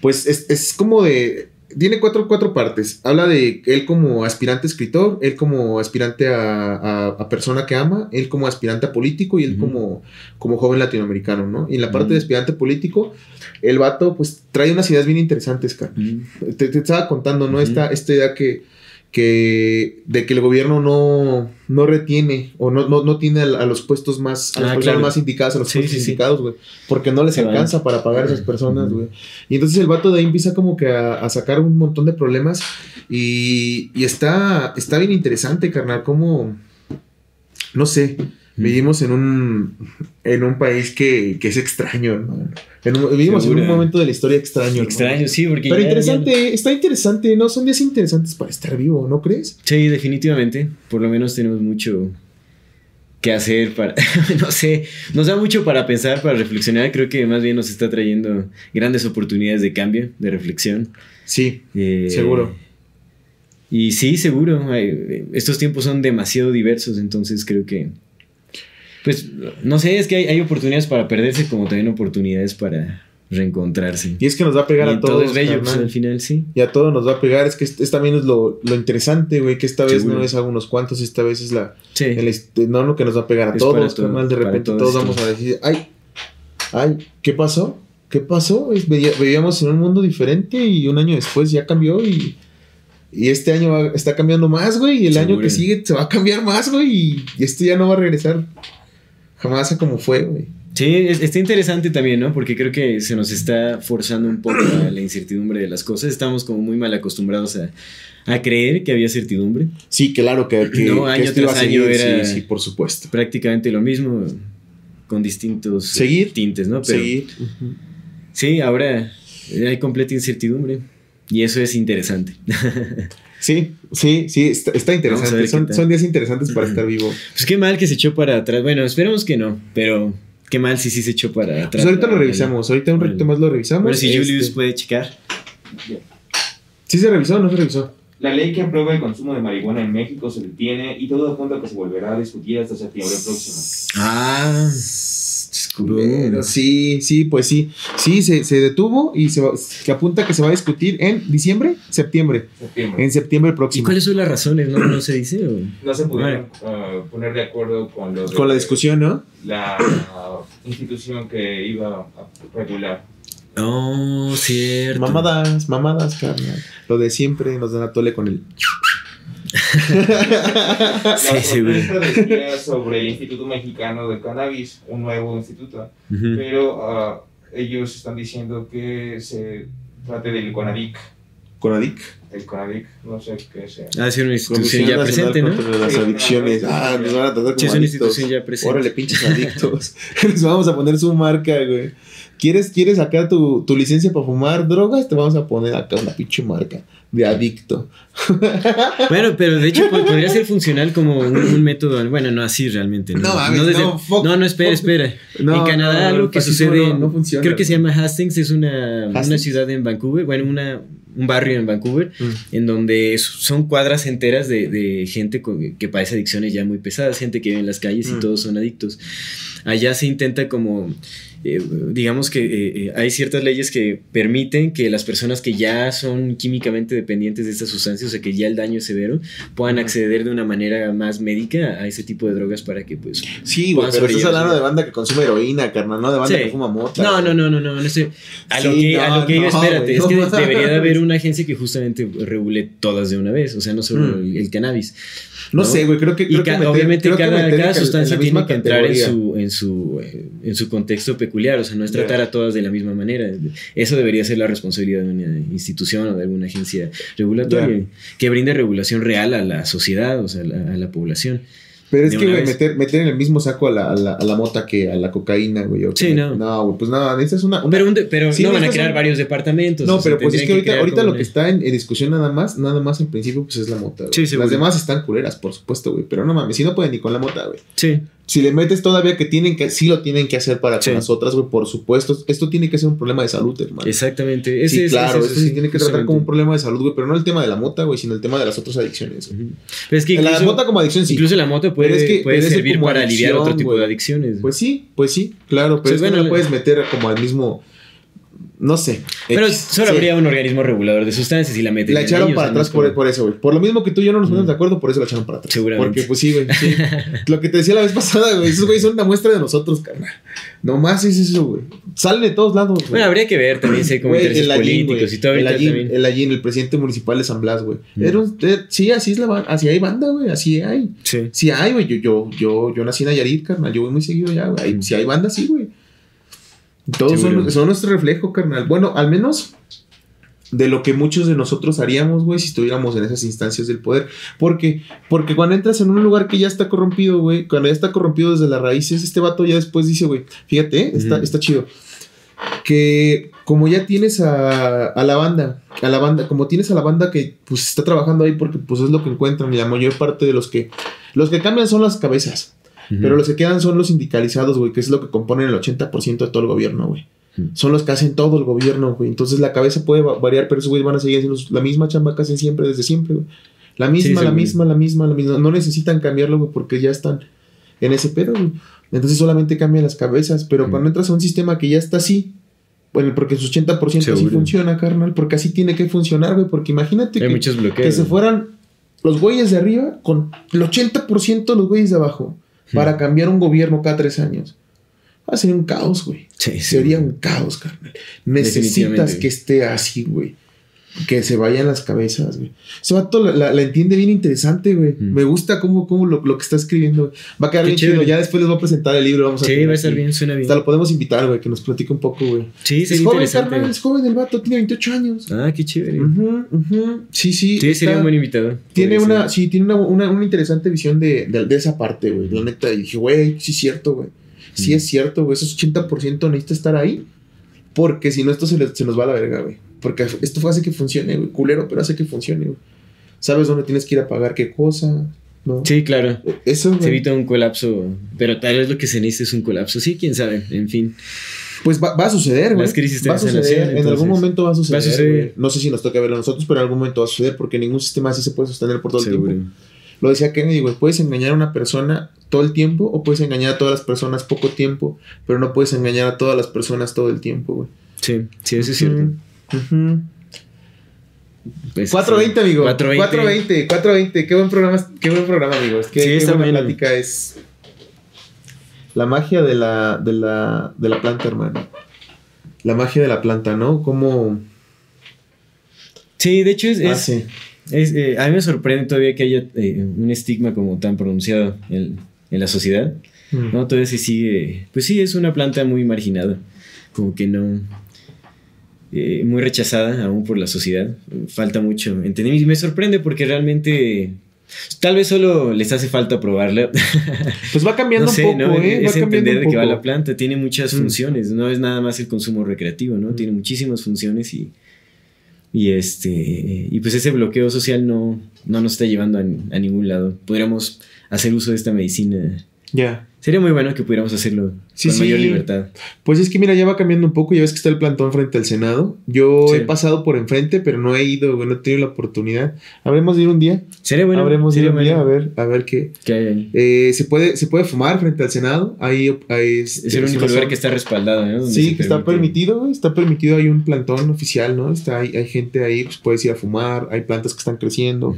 pues es, como de tiene cuatro, cuatro, partes. Habla de él como aspirante escritor, él como aspirante a, persona que ama, él como aspirante a político y él como, como joven latinoamericano, ¿no? Y en la parte de aspirante político, el vato pues trae unas ideas bien interesantes, cara. te, estaba contando, ¿no? esta, esta idea que que de que el gobierno no, no retiene o no, no, tiene a, los puestos más a las ah, personas más indicadas a los puestos indicados güey porque no les alcanza para pagar a esas personas güey. Y entonces el vato de ahí empieza como que a, sacar un montón de problemas y, y, está está bien interesante carnal como no sé Vivimos en un, en un país que, que es extraño, hermano. vivimos en un momento de la historia extraño. Extraño, sí, porque. Pero interesante, está interesante, ¿no? Son días interesantes para estar vivo, ¿no crees? Sí, definitivamente. Por lo menos tenemos mucho que hacer para. (laughs) no sé, nos da mucho para pensar, para reflexionar. Creo que más bien nos está trayendo grandes oportunidades de cambio, de reflexión. Sí, eh, seguro. Y sí, seguro. Estos tiempos son demasiado diversos, entonces creo que pues no sé, es que hay, oportunidades para perderse como también oportunidades para reencontrarse. Y es que nos va a pegar a todos. Todo es bello, pues, al final sí. Y a todos nos va a pegar. Es que es, también es lo, interesante, güey, que esta vez no es a unos cuantos, esta vez es la. Sí. no lo que nos va a pegar a todos, todo, De repente todos, vamos a decir, ay, ay, ¿qué pasó? ¿Qué pasó? Vivíamos en un mundo diferente y un año después ya cambió y. Y este año está cambiando más, güey. Y el año que sigue se va a cambiar más, güey. Y esto ya no va a regresar jamás a como fue, güey. Sí, está interesante también, ¿no? Porque creo que se nos está forzando un poco a la incertidumbre de las cosas. Estamos como muy mal acostumbrados a, a creer que había certidumbre. Sí, claro, que, que, no, año tras año era sí, por supuesto. prácticamente lo mismo, con distintos Seguir. tintes, ¿no? Pero, Seguir. Sí, ahora hay completa incertidumbre y eso es interesante. (laughs) Sí, sí, sí, está, interesante. Son, son, días interesantes para estar vivo. Pues qué mal que se echó para atrás. Bueno, esperemos que no, pero qué mal si sí se echó para atrás. Pues ahorita lo revisamos, ahorita un ratito más lo revisamos. Bueno, si Julius este puede checar. ¿Sí se revisó o no se revisó? La ley que aprueba el consumo de marihuana en México se detiene y todo apunta a que se volverá a discutir hasta septiembre próximo. Ah, sí, sí, pues sí. Sí, se, se detuvo y se, se, apunta que se va a discutir en diciembre, septiembre. septiembre. En septiembre próximo. ¿Y cuáles son las razones? ¿No, no se dice? No se pudieron uh, poner de acuerdo con lo de, Con la discusión, ¿no? La uh, institución que iba a regular. Oh, cierto. Mamadas, mamadas, carnal. Lo de siempre nos dan a tole con el. (laughs) la sí, decía sobre el Instituto Mexicano de Cannabis, un nuevo instituto, pero uh, ellos están diciendo que se trate del CONADIC. ¿CONADIC? El CONADIC, no sé qué sea. Ah, sí, una institución ya presente, ¿no? las adicciones. Ah, nos van a tratar como Sí, es una institución ya presente. Órale, pinches adictos. (laughs) (laughs) Les vamos a poner su marca, güey. ¿Quieres, quieres sacar tu, tu licencia para fumar drogas? Te vamos a poner acá una pinche marca de adicto. (laughs) bueno, pero de hecho podría ser funcional como un, método. Bueno, no así realmente. No, no, no, no, no, espera, espera. en Canadá algo que sucede. No, funciona. Creo que se llama Hastings, es una, una ciudad en Vancouver. Bueno, una, un barrio en Vancouver, mm. en donde son cuadras enteras de, de gente que padece adicciones ya muy pesadas, gente que vive en las calles y mm. todos son adictos. Allá se intenta como eh, digamos que eh, eh, hay ciertas leyes que permiten que las personas que ya son químicamente dependientes de estas sustancias, o sea que ya el daño es severo, puedan acceder de una manera más médica a ese tipo de drogas para que pues... Sí, güey, pero estás hablando de banda que consume heroína, carnal, no de banda que fuma mota. No, no, no, no, no, no sé. A lo que, a lo que espérate, es que (laughs) debería de haber una agencia que justamente regule todas de una vez, o sea, no solo mm. el cannabis. No, sé, güey, creo que... obviamente cada, sustancia tiene que entrar en su, en, su, en su contexto peculiar, o sea, no es tratar a todas de la misma manera. Eso debería ser la responsabilidad de una institución o de alguna agencia regulatoria que brinde regulación real a la sociedad, o sea, a la población. Pero es que, güey, meter, meter en el mismo saco a la, a la, a la mota que a la cocaína, güey. Sí, no. No, güey, pues nada, esa es una, Pero, pero no van a crear varios departamentos. No, pero pues es que ahorita, ahorita lo que está en, discusión nada más, nada más en principio, pues es la mota. Sí, sí, Las demás están culeras, por supuesto, güey. Pero no mames, si no pueden ni con la mota, güey. Sí. Si le metes todavía que tienen que, sí lo tienen que hacer para con las otras, güey, por supuesto. Esto tiene que ser un problema de salud, hermano. Exactamente. sí, claro, esto sí tiene que tratar como un problema de salud, güey, pero no el tema de la mota, güey, sino el tema de las otras adicciones. es que la mota como adicción sí. Incluso la mota puede, puede servir para aliviar otro tipo de adicciones. Pues sí, pues sí, claro, pero es bueno, la puedes meter como al mismo no sé. Pero solo habría un organismo regulador de sustancias y la meten. La echaron para atrás por, por, eso, güey. Por lo mismo que tú y yo no nos ponemos de acuerdo, por eso la echaron para atrás. Seguramente. Porque, pues sí, güey. (laughs) lo que te decía la vez pasada, güey. Esos güeyes son una muestra de nosotros, carnal. Nomás es eso, güey. Salen de todos lados, güey. Bueno, habría que ver también si hay como intereses políticos y todo. El Allín, el Allín, el presidente municipal de San Blas, güey. Un, eh, sí, así es la banda. Así hay banda, güey. Así hay. Sí. Sí hay, güey. Yo, yo, yo, yo nací en Nayarit, carnal. Yo voy muy seguido ya, güey. Si hay banda, sí, güey. Todos son, nuestro reflejo, carnal. Bueno, al menos de lo que muchos de nosotros haríamos, güey, si estuviéramos en esas instancias del poder. Porque, porque cuando entras en un lugar que ya está corrompido, güey, cuando ya está corrompido desde las raíces, este vato ya después dice, güey, fíjate, ¿eh? está, está chido. Que como ya tienes a, a, la banda, a la banda, como tienes a la banda que pues está trabajando ahí porque pues es lo que encuentran y la mayor parte de los que, los que cambian son las cabezas. Pero los que quedan son los sindicalizados, güey, que es lo que componen el 80% de todo el gobierno, güey. Son los que hacen todo el gobierno, güey. Entonces la cabeza puede variar, pero esos güeyes van a seguir haciendo la misma chamba que hacen siempre, desde siempre, güey. La misma, la misma, la misma, la misma. No necesitan cambiarlo, güey, porque ya están en ese pedo, güey. Entonces solamente cambian las cabezas. Pero cuando entras a un sistema que ya está así, bueno, porque su 80% así funciona, carnal. Porque así tiene que funcionar, güey. Porque imagínate que, que se fueran los güeyes de arriba con el 80% los güeyes de abajo para cambiar un gobierno cada tres años. Va a ser un caos, güey. Sería un caos, carnal. Necesitas que esté así, güey que se vayan las cabezas, güey. Ese vato la, la, entiende bien interesante, güey. Mm. Me gusta cómo, cómo lo, lo, que está escribiendo. Va a quedar bien chido. Ya después les voy a presentar el libro. Vamos a sí, va a estar bien, suena bien. Hasta lo podemos invitar, güey, que nos platique un poco, güey. Sí, sí, es joven, carnal, es joven el vato, tiene 28 años. Ah, qué chévere. Sí, sí. Sí, sería un buen invitado. Tiene una, sí, tiene una, una, una, interesante visión de, de, de esa parte, güey. La neta, dije, güey, sí es cierto, güey. Sí mm. es cierto, güey. Esos 80% necesita estar ahí. Porque si no, esto se, se nos va a la verga, güey. Porque esto hace que funcione, güey. Culero, pero hace que funcione, güey. sabes dónde tienes que ir a pagar qué cosa, ¿no? Sí, claro. Eso, Se evita un colapso, pero tal vez lo que se necesita es un colapso. Sí, quién sabe, en fin. Pues va, va a suceder, güey. Las crisis va a suceder. en algún momento va a suceder. va a suceder. No sé si nos toca verlo a nosotros, pero en algún momento va a suceder porque ningún sistema así se puede sostener por todo el tiempo. Lo decía Kennedy, güey, puedes engañar a una persona todo el tiempo o puedes engañar a todas las personas poco tiempo, pero no puedes engañar a todas las personas todo el tiempo, güey. Sí, sí, eso es cierto. Pues, 420, sí. amigo. 420. 420. 420. Qué buen programa, qué buen programa, amigos. Qué, Sí, qué está buena plática es. La magia de la, de la, de la planta, hermano. La magia de la planta, ¿no? Cómo Sí, de hecho es, es- hace. es, eh, a mí me sorprende todavía que haya eh, un estigma como tan pronunciado en, en la sociedad. Mm. No, todavía se sigue. Pues sí, es una planta muy marginada. Como que no. Eh, muy rechazada aún por la sociedad. Falta mucho entendimiento. Y me sorprende porque realmente. Tal vez solo les hace falta probarla. (laughs) Pues va cambiando no sé, un poco, ¿no? ¿eh? Es entender un de qué va poco. la planta. Tiene muchas Mm. funciones. No es nada más el consumo recreativo, ¿no? Tiene muchísimas funciones y. Y este. Y pues ese bloqueo social no, no nos está llevando a, a ningún lado. Podríamos hacer uso de esta medicina. Ya. Sería muy bueno que pudiéramos hacerlo Sí, con sí. mayor libertad. Pues es que mira, ya va cambiando un poco. Ya ves que está el plantón frente al Senado. Yo Sí. he pasado por enfrente, pero no he ido, no he tenido la oportunidad. Habremos de ir un día. Sería bueno. Habremos de ir un día a ver, a ver qué. que hay ahí. Eh, se puede, se puede fumar frente al Senado. Ahí, ahí Es el único una lugar que está respaldado, ¿no? Donde Sí, que está permitido, está permitido, hay un plantón oficial, ¿no? Está, hay, hay gente ahí, pues puedes ir a fumar, hay plantas que están creciendo.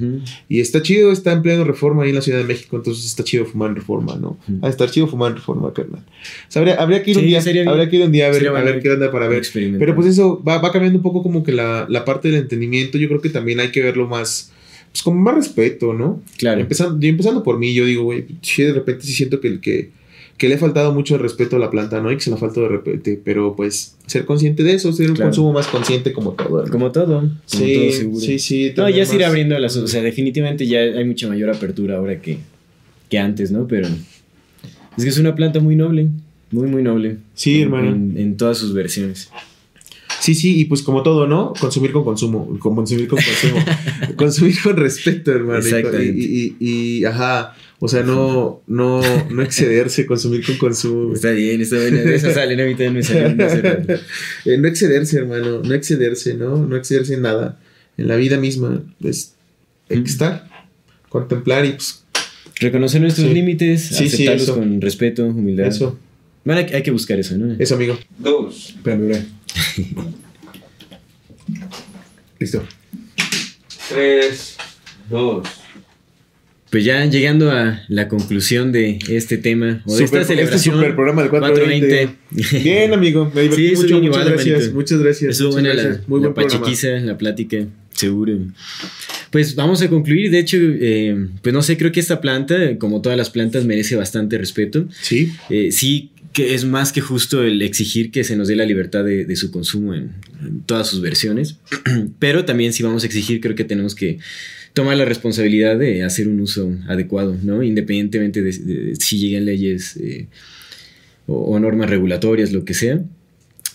Y está chido, está en pleno reforma ahí en la Ciudad de México, entonces está chido fumar en reforma, ¿no? Ujú. Ah, estar chido fumar en reforma, carnal. Sea, habría, habría que ir un día, sería habría que ir un día a ver, a ver qué onda para ver. Pero pues eso va, va cambiando un poco como que la, la parte del entendimiento, yo creo que también hay que verlo más, pues como más respeto, ¿no? Claro. Empezando, yo empezando por mí, yo digo, güey, sí, de repente sí siento que, el que, que le ha faltado mucho el respeto a la planta, ¿no? Y que se le ha faltado de repente, pero pues ser consciente de eso, ser un consumo más consciente como todo. Como todo. Como sí, todo seguro. sí, sí. No, ya se irá abriendo las... O sea, definitivamente ya hay mucha mayor apertura ahora que, que antes, ¿no? Pero es que es una planta muy noble. Muy, muy noble. Sí, En- hermano. En, en todas sus versiones. Sí, sí, y pues como todo, ¿no? Consumir con consumo, con consumir con consumo, (laughs) consumir con respeto, hermano. Exactamente. Y, y, y, ajá, o sea, no, no, no excederse, consumir con consumo. Está bien, está bien. De esa sale, ¿no? A mí también me rato. (laughs) Eh, no excederse, hermano, no excederse, ¿no? No excederse en nada. En la vida misma, pues, hay que estar, contemplar y pues, Reconocer nuestros Sí. límites, Sí, sí, aceptarlos eso. con respeto, humildad. eso, Bueno, hay, hay que buscar eso, ¿no? eso, amigo. Dos. Espérame, espérame. (laughs) Listo. Tres. Dos. Pues ya llegando a la conclusión de este tema, o de Super- esta celebración. Este super programa del 420. Bien, amigo, me divertí Sí, mucho. Muchas igual, gracias, muchas gracias. Estuvo buena la, gracias. Muy la buen programa. pachequiza, la plática, seguro. Pues vamos a concluir. De hecho, eh, pues no sé, creo que esta planta, como todas las plantas, merece bastante respeto. Sí, Eh, sí que es más que justo el exigir que se nos dé la libertad de, su consumo en, todas sus versiones. (clears throat) Pero también si vamos a exigir, creo que tenemos que tomar la responsabilidad de hacer un uso adecuado, ¿no? Independientemente de, de si lleguen leyes eh, o, o normas regulatorias, lo que sea.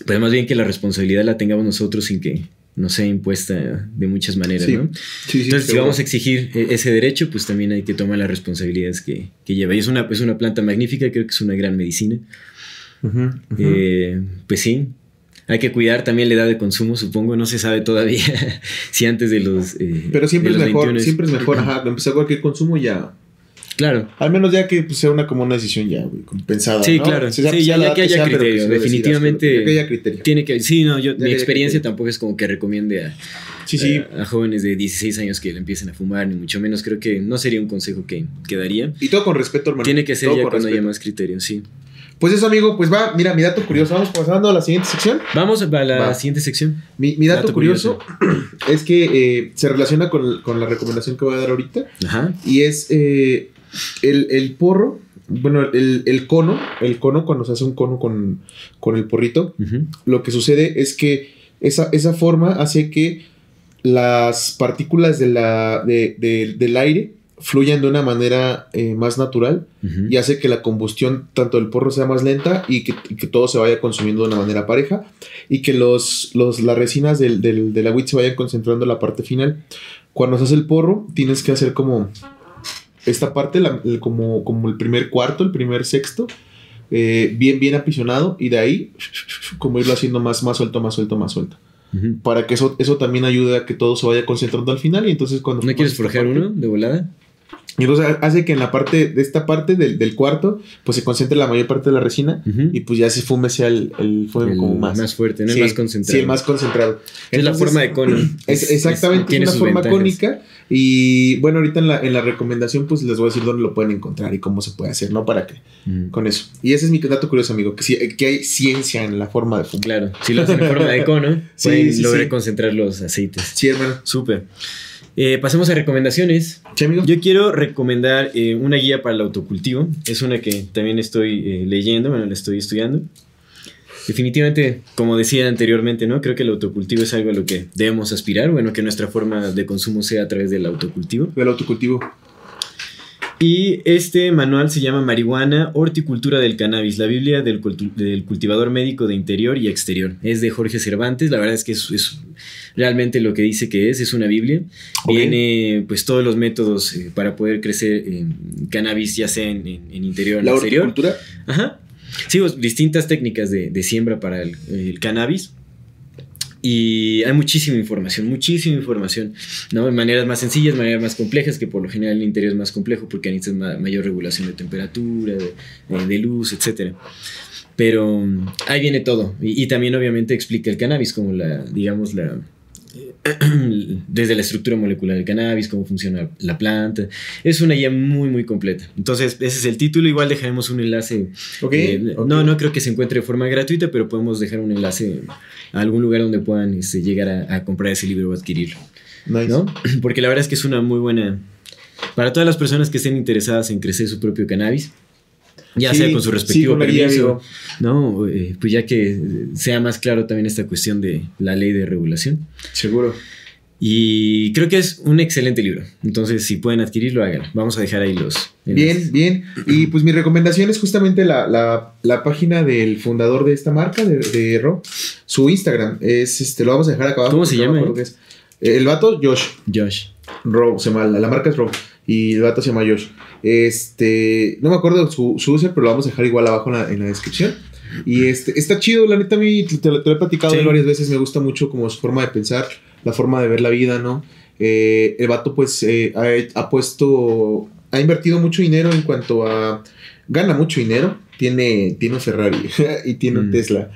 Pues más bien que la responsabilidad la tengamos nosotros sin que nos sea impuesta de muchas maneras, Sí. ¿no? sí, sí. Entonces, si vamos a exigir eh, ese derecho, pues también hay que tomar las responsabilidades que, que lleva. Y es una, es una planta magnífica, creo que es una gran medicina. Eh, pues sí, hay que cuidar también la edad de consumo, supongo. No se sabe todavía (laughs) si antes de los. eh, Pero siempre de es los mejor, 21 siempre es mejor, ajá, empezar cualquier consumo ya. Claro. Al menos ya que pues, sea una como una decisión ya, güey, como pensada. Sí, ¿no? claro. Sí, ya- ya que haya criterio, decidas, definitivamente- ya que haya criterio. Tiene que. Sí, no, yo, Ya mi experiencia tampoco es como que recomiende a, Sí, sí. a, a jóvenes de 16 años que le empiecen a fumar, ni mucho menos. Creo que no sería un consejo que, que daría. Y todo con respeto, hermano. Tiene que ser Todo ya cuando haya respeto. más criterio, sí. Pues eso, amigo, pues va, mira, mi dato curioso. Vamos pasando a la siguiente sección. Vamos a la Va. siguiente sección. Mi, mi dato, Dato curioso, (clears throat) es que eh, se relaciona con, con la recomendación que voy a dar ahorita. Ajá. Y es eh, el, el porro, bueno, el, el cono, el cono cuando se hace un cono con, con el porrito, lo que sucede es que esa, esa forma hace que las partículas de la, de- de- del aire fluyan de una manera eh, más natural y hace que la combustión tanto del porro sea más lenta y que, todo se vaya consumiendo de una manera pareja y que los, los las resinas del, del, de la wheat se vayan concentrando en la parte final. Cuando se hace el porro, tienes que hacer como esta parte, como, como el primer cuarto, el primer sexto, eh, bien, bien apisionado y de ahí como irlo haciendo más, más suelto, más suelto, más suelto. Para que eso, eso también ayude a que todo se vaya concentrando al final y entonces cuando... ¿No quieres forjar uno de volada? Y entonces hace que en la parte de esta parte del, del cuarto, pues se concentre la mayor parte de la resina y pues ya ese fume sea el, el fume como más, más fuerte, el más concentrado. Sí, el más concentrado. es la forma de cono. Es, exactamente, es, una forma cónica. Y bueno, ahorita en la, en la recomendación, pues les voy a decir dónde lo pueden encontrar y cómo se puede hacer, ¿no? Para que con eso. Y ese es mi dato curioso, amigo, que, sí, que hay ciencia en la forma de fume. Claro, si lo hacen en forma de cono, (laughs) pueden lograr concentrar los aceites. Sí, hermano. Súper. Eh, pasemos a recomendaciones. Yo quiero recomendar eh, una guía para el autocultivo. Es una que también estoy eh, leyendo, bueno, la estoy estudiando. Definitivamente, como decía anteriormente, ¿no? Creo que el autocultivo es algo a lo que debemos aspirar. Bueno, que nuestra forma de consumo sea a través del autocultivo. Del autocultivo. Y este manual se llama Marihuana, Horticultura del Cannabis, la Biblia del, cultivador médico de interior y exterior. Es de Jorge Cervantes, la verdad es que es, realmente lo que dice que es, es una Biblia. Viene pues todos los métodos eh, para poder crecer cannabis, ya sea en, interior o en exterior. ¿La horticultura? Ajá. Sí, pues, distintas técnicas de, siembra para el cannabis. Y hay muchísima información, muchísima información, ¿no? De maneras más sencillas, maneras más complejas, que por lo general el interior es más complejo porque necesitas mayor regulación de temperatura, de, luz, etc. Pero mm, ahí viene todo. Y, también obviamente explica el cannabis como la, digamos, la, (clears throat) desde la estructura molecular del cannabis, cómo funciona la planta. Es una guía muy, muy completa. Entonces, ese es el título. Igual dejaremos un enlace. Eh, no, no creo que se encuentre de forma gratuita, pero podemos dejar un enlace a algún lugar donde puedan este, llegar a, comprar ese libro o adquirirlo. ¿no? (clears throat) Porque la verdad es que es una muy buena... Para todas las personas que estén interesadas en crecer su propio cannabis, ya sea con su respectivo permiso, ¿no? Eh, pues ya que sea más claro también esta cuestión de la ley de regulación. Seguro. Y creo que es un excelente libro. Entonces, si pueden adquirirlo, háganlo. Vamos a dejar ahí los. Bien, bien. Y pues mi recomendación es justamente la, página del fundador de esta marca, de, de Ro. Su Instagram es, este, lo vamos a dejar acá abajo. ¿Cómo se llama? El vato, Josh. Josh. Ro, se llama, la marca es Ro. Y el vato se llama Josh. Este, no me acuerdo su, su user, pero lo vamos a dejar igual abajo en la, descripción. Y este, está chido, la neta, a mí te, lo he platicado varias veces, me gusta mucho como su forma de pensar, la forma de ver la vida, ¿no? Eh, el vato pues eh, ha, puesto, ha invertido mucho dinero en cuanto a, gana mucho dinero, tiene, tiene un Ferrari (laughs) y tiene un mm. Tesla.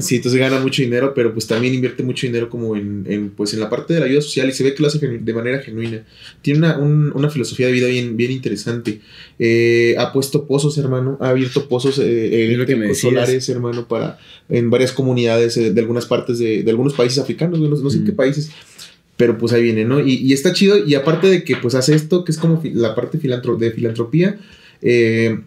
sí, entonces gana mucho dinero, pero pues también invierte mucho dinero como en, pues en la parte de la ayuda social y se ve que lo hace de manera genuina. Tiene una, filosofía de vida bien, bien interesante. Eh, ha puesto pozos, hermano, ha abierto pozos eh, solares, hermano, para en varias comunidades eh, de algunas partes de, algunos países africanos, no, sé en qué países pero pues ahí viene, ¿no? Y, está chido, y aparte de que pues hace esto, que es como la parte de filantropía, eh,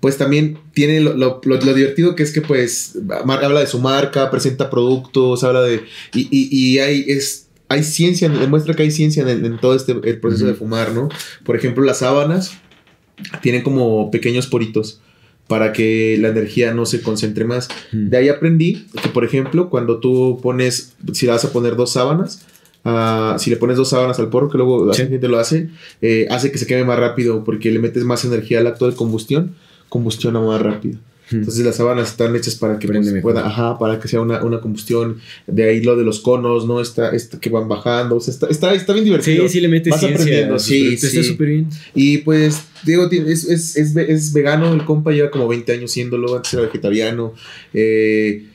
pues también tiene lo, divertido que es que pues habla de su marca, presenta productos, habla de... Y, y, hay, es, hay ciencia, demuestra que hay ciencia en, todo este el proceso de fumar, ¿no? Por ejemplo, las sábanas tienen como pequeños poritos para que la energía no se concentre más. De ahí aprendí que, por ejemplo, cuando tú pones, si vas a poner dos sábanas, ah, si le pones dos sábanas al porro, que luego la gente lo hace, eh, hace que se queme más rápido porque le metes más energía al acto de combustión combustiona más rápido. Entonces las sábanas están hechas para que pues, pueda, ajá, para que sea una, combustión. De ahí lo de los conos, ¿no? Está, está que van bajando. O sea, está, está, está bien divertido. Sí, sí le metes Vas aprendiendo. Sí, sí. Está súper bien. Y pues, digo, es, es, es, es, vegano. El compa lleva como 20 años siéndolo. Antes era vegetariano. Eh,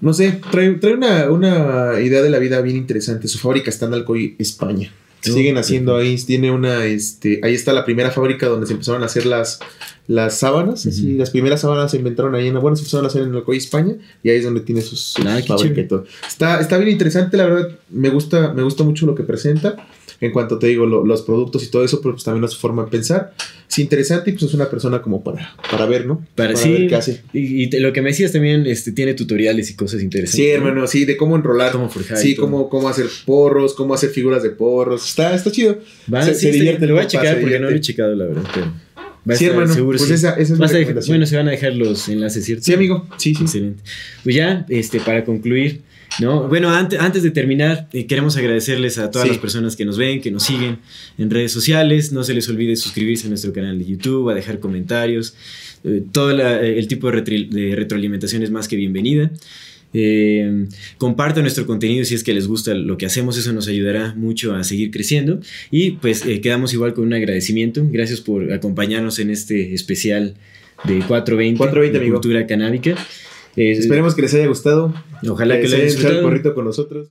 no sé, trae, trae una, una idea de la vida bien interesante. Su fábrica está en Alcoy, España siguen haciendo ahí. Tiene una, este, ahí está la primera fábrica donde se empezaron a hacer las, las sábanas. las primeras sábanas se inventaron ahí en, bueno, se empezaron a hacer en Alcoy, España. Y ahí es donde tiene sus, ah, fábricas y todo. Está, está bien interesante, la verdad. Me gusta, me gusta mucho lo que presenta. En cuanto te digo, los productos y todo eso, pero pues también su forma de pensar. sí, interesante y pues es una persona como para, para ver, ¿no? Para, sí, ver qué hace. Y, lo que me decías también, este, tiene tutoriales y cosas interesantes. Sí, hermano, sí, de cómo enrolar. Cómo forjar. Sí, cómo, cómo hacer porros, cómo hacer figuras de porros. Está, está chido. Va, se, sí, divierte. Lo voy a checar porque no lo he checado, la verdad. Va sí, hermano. Seguro, pues esa, esa, es mi recomendación. Bueno, se van a dejar los enlaces, ¿cierto? Sí, amigo. Sí, sí. Excelente. Pues ya, este, para concluir, ¿no? Bueno, antes, antes de terminar, eh, queremos agradecerles a todas las personas que nos ven, que nos siguen en redes sociales. No se les olvide suscribirse a nuestro canal de YouTube, a dejar comentarios. Eh, todo eh, el tipo de, de, retroalimentación es más que bienvenida. Compartan nuestro contenido si es que les gusta lo que hacemos, eso nos ayudará mucho a seguir creciendo. Y pues quedamos igual con un agradecimiento. Gracias por acompañarnos en este especial de 420, 420 de cultura canábica. Esperemos que les haya gustado. Ojalá que, les haya gustado el con nosotros.